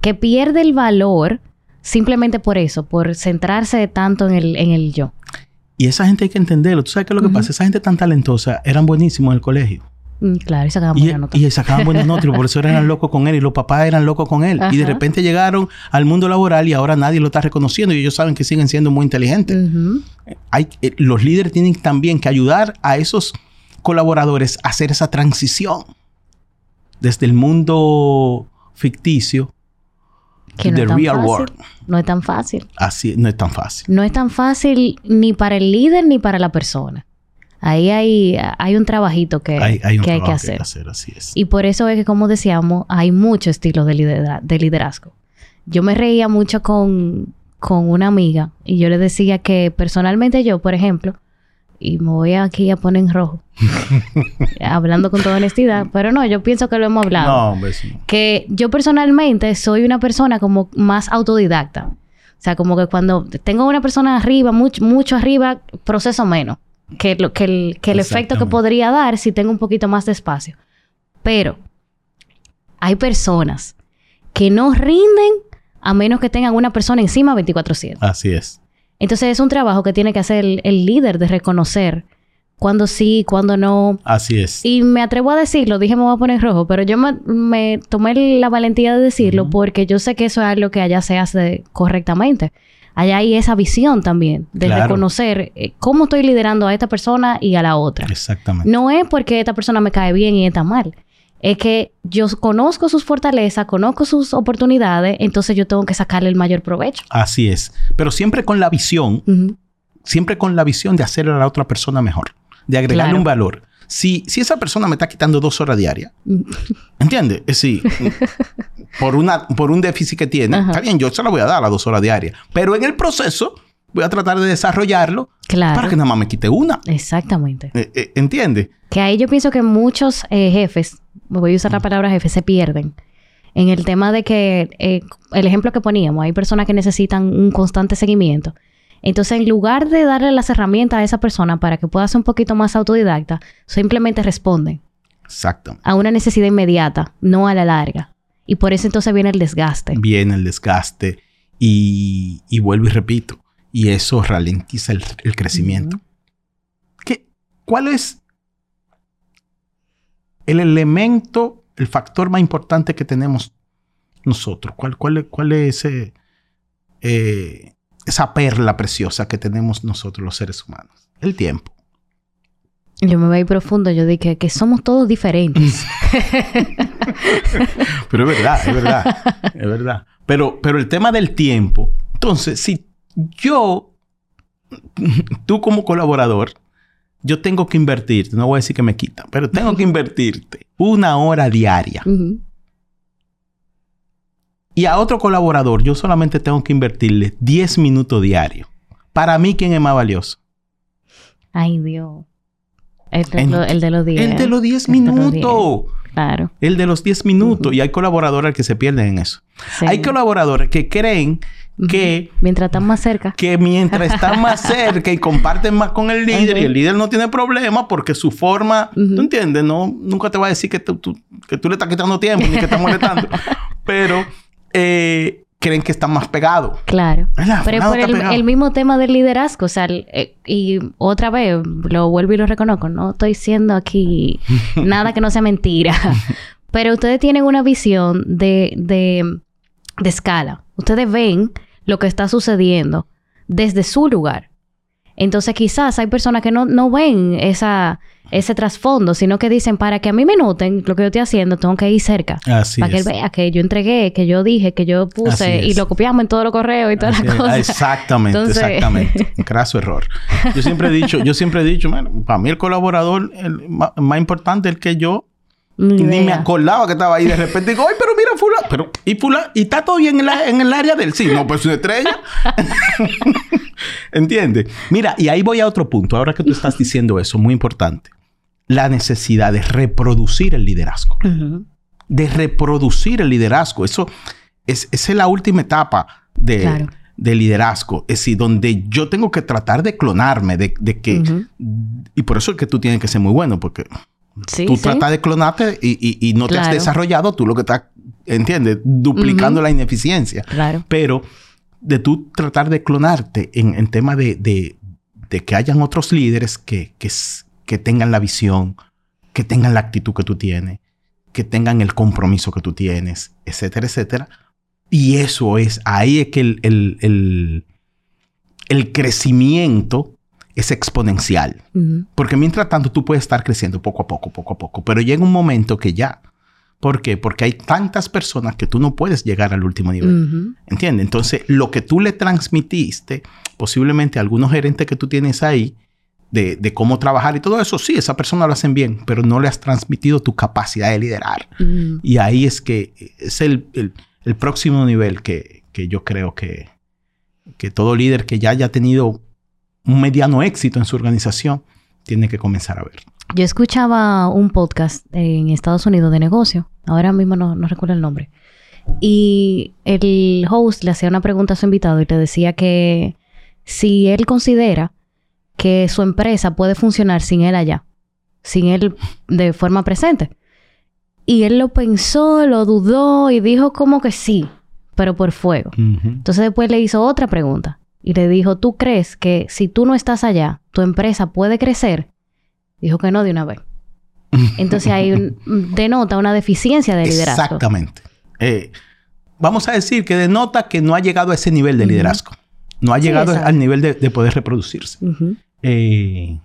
que pierde el valor simplemente por eso, por centrarse tanto en el, en el yo. Y esa gente hay que entenderlo. ¿Tú sabes qué es lo que pasa? Esa gente tan talentosa eran buenísimos en el colegio. Mm, claro, y sacaban buenas notas. Y sacaban buenas notas los profesores eran locos con él y los papás eran locos con él. Y de repente llegaron al mundo laboral y ahora nadie lo está reconociendo y ellos saben que siguen siendo muy inteligentes. Hay, eh, los líderes tienen también que ayudar a esos colaboradores a hacer esa transición desde el mundo ficticio que no es tan fácil. No es tan fácil. Así, no es tan fácil. No es tan fácil ni para el líder ni para la persona. Ahí hay, hay un trabajito que hay, que, que hacer. así es. Y por eso es que, como decíamos, hay muchos estilos de, de liderazgo. Yo me reía mucho con, con una amiga y yo le decía que personalmente yo, por ejemplo, y me voy aquí a poner en rojo. Hablando con toda honestidad. Pero no, yo pienso que lo hemos hablado. No, hombre, Que yo personalmente soy una persona como más autodidacta. O sea, como que cuando tengo una persona arriba, mucho, mucho arriba, proceso menos. Que, lo, que el, que el efecto que podría dar si tengo un poquito más de espacio. Pero hay personas que no rinden a menos que tengan una persona encima 24/7. Así es. Entonces es un trabajo que tiene que hacer el, líder de reconocer cuándo sí, cuándo no. Así es. Y me atrevo a decirlo, dije me voy a poner rojo, pero yo me, tomé la valentía de decirlo porque yo sé que eso es algo que allá se hace correctamente. Allá hay esa visión también de reconocer eh, cómo estoy liderando a esta persona y a la otra. Exactamente. No es porque esta persona me cae bien y está mal es que yo conozco sus fortalezas, conozco sus oportunidades, entonces yo tengo que sacarle el mayor provecho. Así es. Pero siempre con la visión, siempre con la visión de hacerle a la otra persona mejor, de agregarle un valor. Si, si esa persona me está quitando dos horas diarias, ¿entiendes? Es decir, por, una, por un déficit que tiene, está bien, yo se la voy a dar a las dos horas diarias. Pero en el proceso, voy a tratar de desarrollarlo para que nada más me quite una. Exactamente. Eh, eh, ¿Entiendes? Que ahí yo pienso que muchos eh, jefes voy a usar la palabra jefe, se pierden. En el tema de que, eh, el ejemplo que poníamos, hay personas que necesitan un constante seguimiento. Entonces, en lugar de darle las herramientas a esa persona para que pueda ser un poquito más autodidacta, simplemente responden. Exacto. A una necesidad inmediata, no a la larga. Y por eso entonces viene el desgaste. Viene el desgaste y, y vuelvo y repito, y eso ralentiza el, crecimiento. ¿Qué, ¿Cuál es el elemento, el factor más importante que tenemos nosotros? ¿Cuál, cuál, cuál es ese, eh, esa perla preciosa que tenemos nosotros los seres humanos? El tiempo. Yo me voy profundo, yo dije que somos todos diferentes. pero es verdad, es verdad, es verdad. Pero, pero el tema del tiempo, entonces, si yo, tú como colaborador, yo tengo que invertirte, no voy a decir que me quitan, pero tengo que invertirte una hora diaria. Y a otro colaborador, yo solamente tengo que invertirle 10 minutos diarios. Para mí, ¿quién es más valioso? Ay, Dios. El de, los 10. El de los 10 minutos. Claro. El de los 10 minutos. Y hay colaboradores que se pierden en eso. Hay colaboradores que creen que... Mientras están más cerca. Que mientras están más cerca y comparten más con el líder y el líder no tiene problema porque su forma... ¿Tú entiendes? No, nunca te va a decir que tú, que tú le estás quitando tiempo ni que estás molestando. Pero... Eh, creen que están más pegados. Claro. Pero por el, mismo tema del liderazgo. O sea, eh, y otra vez lo vuelvo y lo reconozco. No estoy diciendo aquí nada que no sea mentira. Pero ustedes tienen una visión de, de, de escala. Ustedes ven lo que está sucediendo desde su lugar. Entonces quizás hay personas que no, no ven esa, ese trasfondo, sino que dicen, para que a mí me noten lo que yo estoy haciendo, tengo que ir cerca. Así para que él vea que yo entregué, que yo dije, que yo puse y lo copiamos en todos los correos y todas las cosas. Exactamente, exactamente. Un craso error. Yo siempre he dicho, yo siempre he dicho, bueno, para mí el colaborador el más, importante es el que yo ni, me acordaba que estaba ahí. De repente digo, ay, pero mira, Fula. Pero, ¿y Fula? ¿Y está todo bien en, en el área del sí? No, pues una estrella. ¿Entiendes? Mira, y ahí voy a otro punto. Ahora que tú estás diciendo eso, muy importante. La necesidad de reproducir el liderazgo. De reproducir el liderazgo. Eso es, es la última etapa de, de liderazgo. Es decir, donde yo tengo que tratar de clonarme, de, de que... Y por eso es que tú tienes que ser muy bueno, porque tú tratas de clonarte y, no te has desarrollado, tú lo que estás, ¿entiendes? Duplicando la ineficiencia. Claro. Pero de tú tratar de clonarte en, en tema de, de que hayan otros líderes que, que, que tengan la visión, que tengan la actitud que tú tienes, que tengan el compromiso que tú tienes, etcétera, etcétera. Y eso es, ahí es que el, el, el, el crecimiento es exponencial. Porque mientras tanto tú puedes estar creciendo poco a poco, poco a poco, pero llega un momento que ya. ¿Por qué? Porque hay tantas personas que tú no puedes llegar al último nivel. ¿Entiendes? Entonces, lo que tú le transmitiste, posiblemente a algunos gerentes que tú tienes ahí, de, de, cómo trabajar y todo eso, sí, esa persona lo hacen bien, pero no le has transmitido tu capacidad de liderar. Y ahí es que es el, el, el próximo nivel que, que yo creo que, que todo líder que ya haya tenido un mediano éxito en su organización tiene que comenzar a ver. Yo escuchaba un podcast en Estados Unidos de negocio, ahora mismo no, no recuerdo el nombre, y el host le hacía una pregunta a su invitado y le decía que si él considera que su empresa puede funcionar sin él allá, sin él de forma presente. Y él lo pensó, lo dudó y dijo como que sí, pero por fuego. Entonces después le hizo otra pregunta y le dijo, ¿tú crees que si tú no estás allá, tu empresa puede crecer? Dijo que no de una vez. Entonces ahí denota una deficiencia de liderazgo. Exactamente. Eh, vamos a decir que denota que no ha llegado a ese nivel de liderazgo. No ha llegado al nivel de, poder reproducirse. Eh,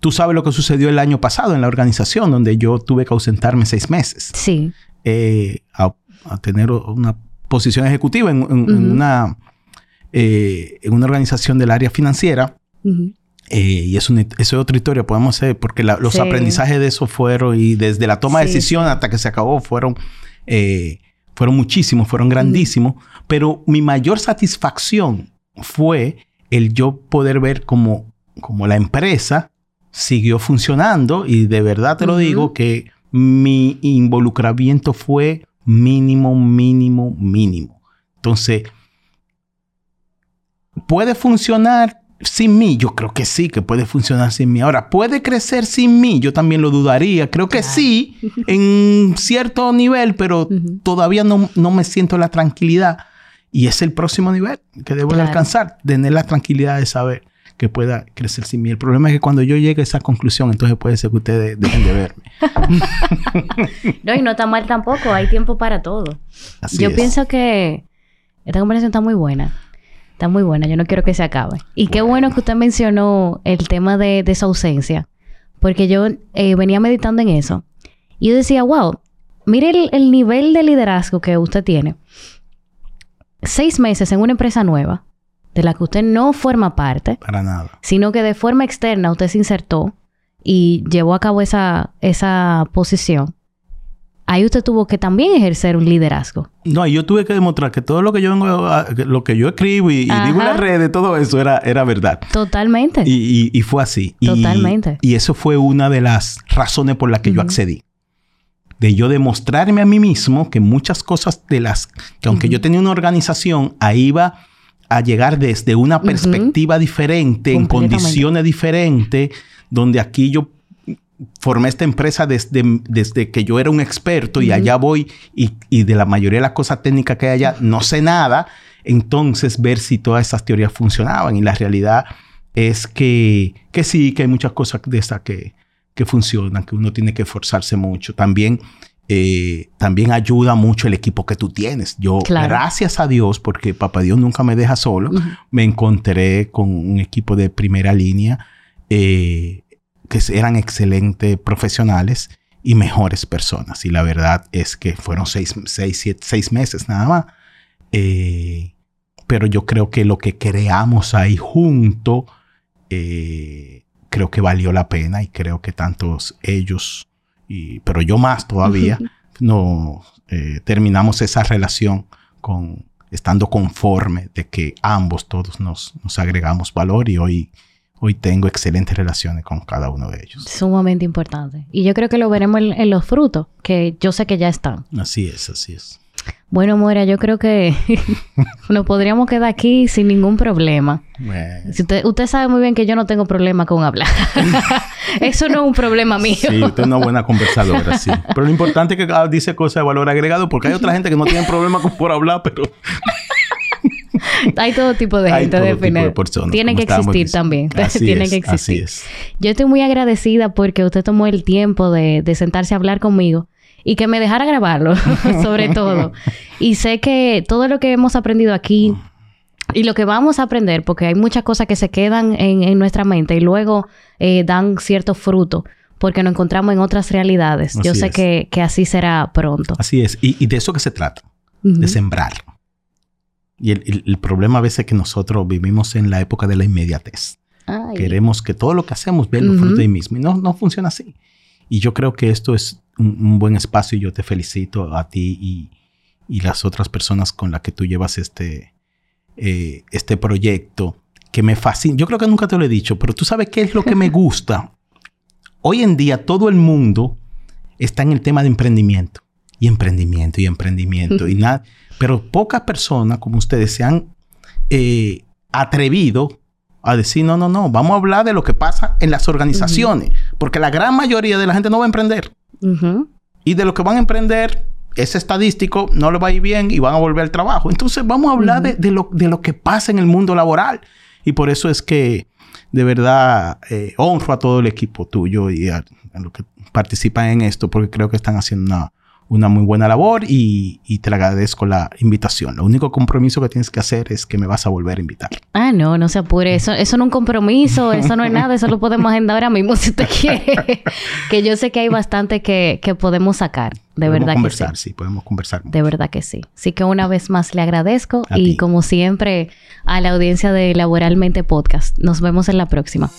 tú sabes lo que sucedió el año pasado en la organización, donde yo tuve que ausentarme seis meses. Sí. Eh, a, tener una posición ejecutiva en, una, eh, en una organización del área financiera. y es eso es otra historia, podemos ser, porque los aprendizajes de eso fueron, y desde la toma de decisión hasta que se acabó, fueron, fueron muchísimos, fueron grandísimos. Pero mi mayor satisfacción fue el yo poder ver como como la empresa siguió funcionando y de verdad te lo digo que mi involucramiento fue mínimo, mínimo, mínimo. Entonces, ¿puede funcionar sin mí? Yo creo que sí, que puede funcionar sin mí. Ahora, ¿puede crecer sin mí? Yo también lo dudaría. Creo que sí, en cierto nivel, pero todavía no, no, me siento la tranquilidad. Y es el próximo nivel que debo alcanzar, tener la tranquilidad de saber que pueda crecer sin mí. El problema es que cuando yo llegue a esa conclusión, entonces puede ser que ustedes dejen de verme. no, y no está mal tampoco. Hay tiempo para todo. yo pienso que esta conversación está muy buena. Está muy buena. Yo no quiero que se acabe. Y qué bueno que usted mencionó el tema de, de su ausencia. Porque yo eh, venía meditando en eso. Y yo decía, wow, mire el, el nivel de liderazgo que usted tiene. Seis meses en una empresa nueva de la que usted no forma parte. Para nada. Sino que de forma externa usted se insertó y llevó a cabo esa, esa posición. Ahí usted tuvo que también ejercer un liderazgo. No, yo tuve que demostrar que todo lo que yo vengo lo que yo escribo y, digo en las redes, todo eso era, era verdad. Totalmente. Y, fue así. Totalmente. Y, eso fue una de las razones por las que yo accedí. De yo demostrarme a mí mismo que muchas cosas de las que aunque yo tenía una organización, ahí iba a llegar desde una perspectiva diferente, en condiciones diferentes, donde aquí yo formé esta empresa desde, desde que yo era un experto y allá voy y, de la mayoría de las cosas técnicas que hay allá no sé nada, entonces ver si todas esas teorías funcionaban. Y la realidad es que, que sí, que hay muchas cosas de esas que, que funcionan, que uno tiene que esforzarse mucho. También eh, también ayuda mucho el equipo que tú tienes. Yo, gracias a Dios, porque papá Dios nunca me deja solo, me encontré con un equipo de primera línea eh, que eran excelentes profesionales y mejores personas. Y la verdad es que fueron seis, seis, meses nada más. Eh, pero yo creo que lo que creamos ahí junto, creo que valió la pena y creo que tantos ellos pero yo más todavía, no eh, terminamos esa relación con estando conforme de que ambos todos nos, nos agregamos valor y hoy, hoy tengo excelentes relaciones con cada uno de ellos. Sumamente importante. Y yo creo que lo veremos en los frutos, que yo sé que ya están. Así es, así es. Bueno, Moira, yo creo que nos podríamos quedar aquí sin ningún problema. usted, usted sabe muy bien que yo no tengo problema con hablar. Eso no es un problema mío. Sí, usted es una buena conversadora, sí. Pero lo importante es que dice cosas de valor agregado porque hay otra gente que no tiene problema con por hablar, pero... Hay todo tipo de gente de de personas, Tiene que existir diciendo. también. Así Tiene es, que así existir. es. Yo estoy muy agradecida porque usted tomó el tiempo de, de sentarse a hablar conmigo y que me dejara grabarlo, sobre todo. Y sé que todo lo que hemos aprendido aquí y lo que vamos a aprender, porque hay muchas cosas que se quedan en, en nuestra mente y luego eh, dan cierto fruto porque nos encontramos en otras realidades. Yo Así sé es. que, que así será pronto. Así es. Y, y de eso que se trata, Ujú. de sembrar. Y el, el- el problema a veces es que nosotros vivimos en la época de la inmediatez. Ay. Queremos que todo lo que hacemos vea los Ujú. frutos ahí mismo. Y no, no funciona así. Y yo creo que esto es un, un buen espacio y yo te felicito a ti y, y las otras personas con las que tú llevas este, eh, este proyecto que me fascina. Yo creo que nunca te lo he dicho, pero tú sabes qué es lo que me gusta. Hoy en día todo el mundo está en el tema de emprendimiento y emprendimiento y emprendimiento y nada. Pero pocas personas como ustedes se han eh, atrevido a decir, no, no, no, vamos a hablar de lo que pasa en las organizaciones, porque la gran mayoría de la gente no va a emprender. Ujú. Y de lo que van a emprender es estadístico, no le va a ir bien y van a volver al trabajo. Entonces vamos a hablar de, de lo, de lo que pasa en el mundo laboral. Y por eso es que de verdad eh, honro a todo el equipo tuyo y a, a los que participan en esto, porque creo que están haciendo una, una muy buena labor y, y te agradezco la invitación. Lo único compromiso que tienes que hacer es que me vas a volver a invitar. Ah, no, no se apure. Eso, eso no es un compromiso, eso no es nada, eso lo podemos agendar ahora mismo si usted quiere. que yo sé que hay bastante que, que podemos sacar. De podemos verdad que sí. conversar, sí. podemos conversar. De verdad que sí. Así que una vez más le agradezco A y ti. como siempre a la audiencia de Laboralmente Podcast. Nos vemos en la próxima.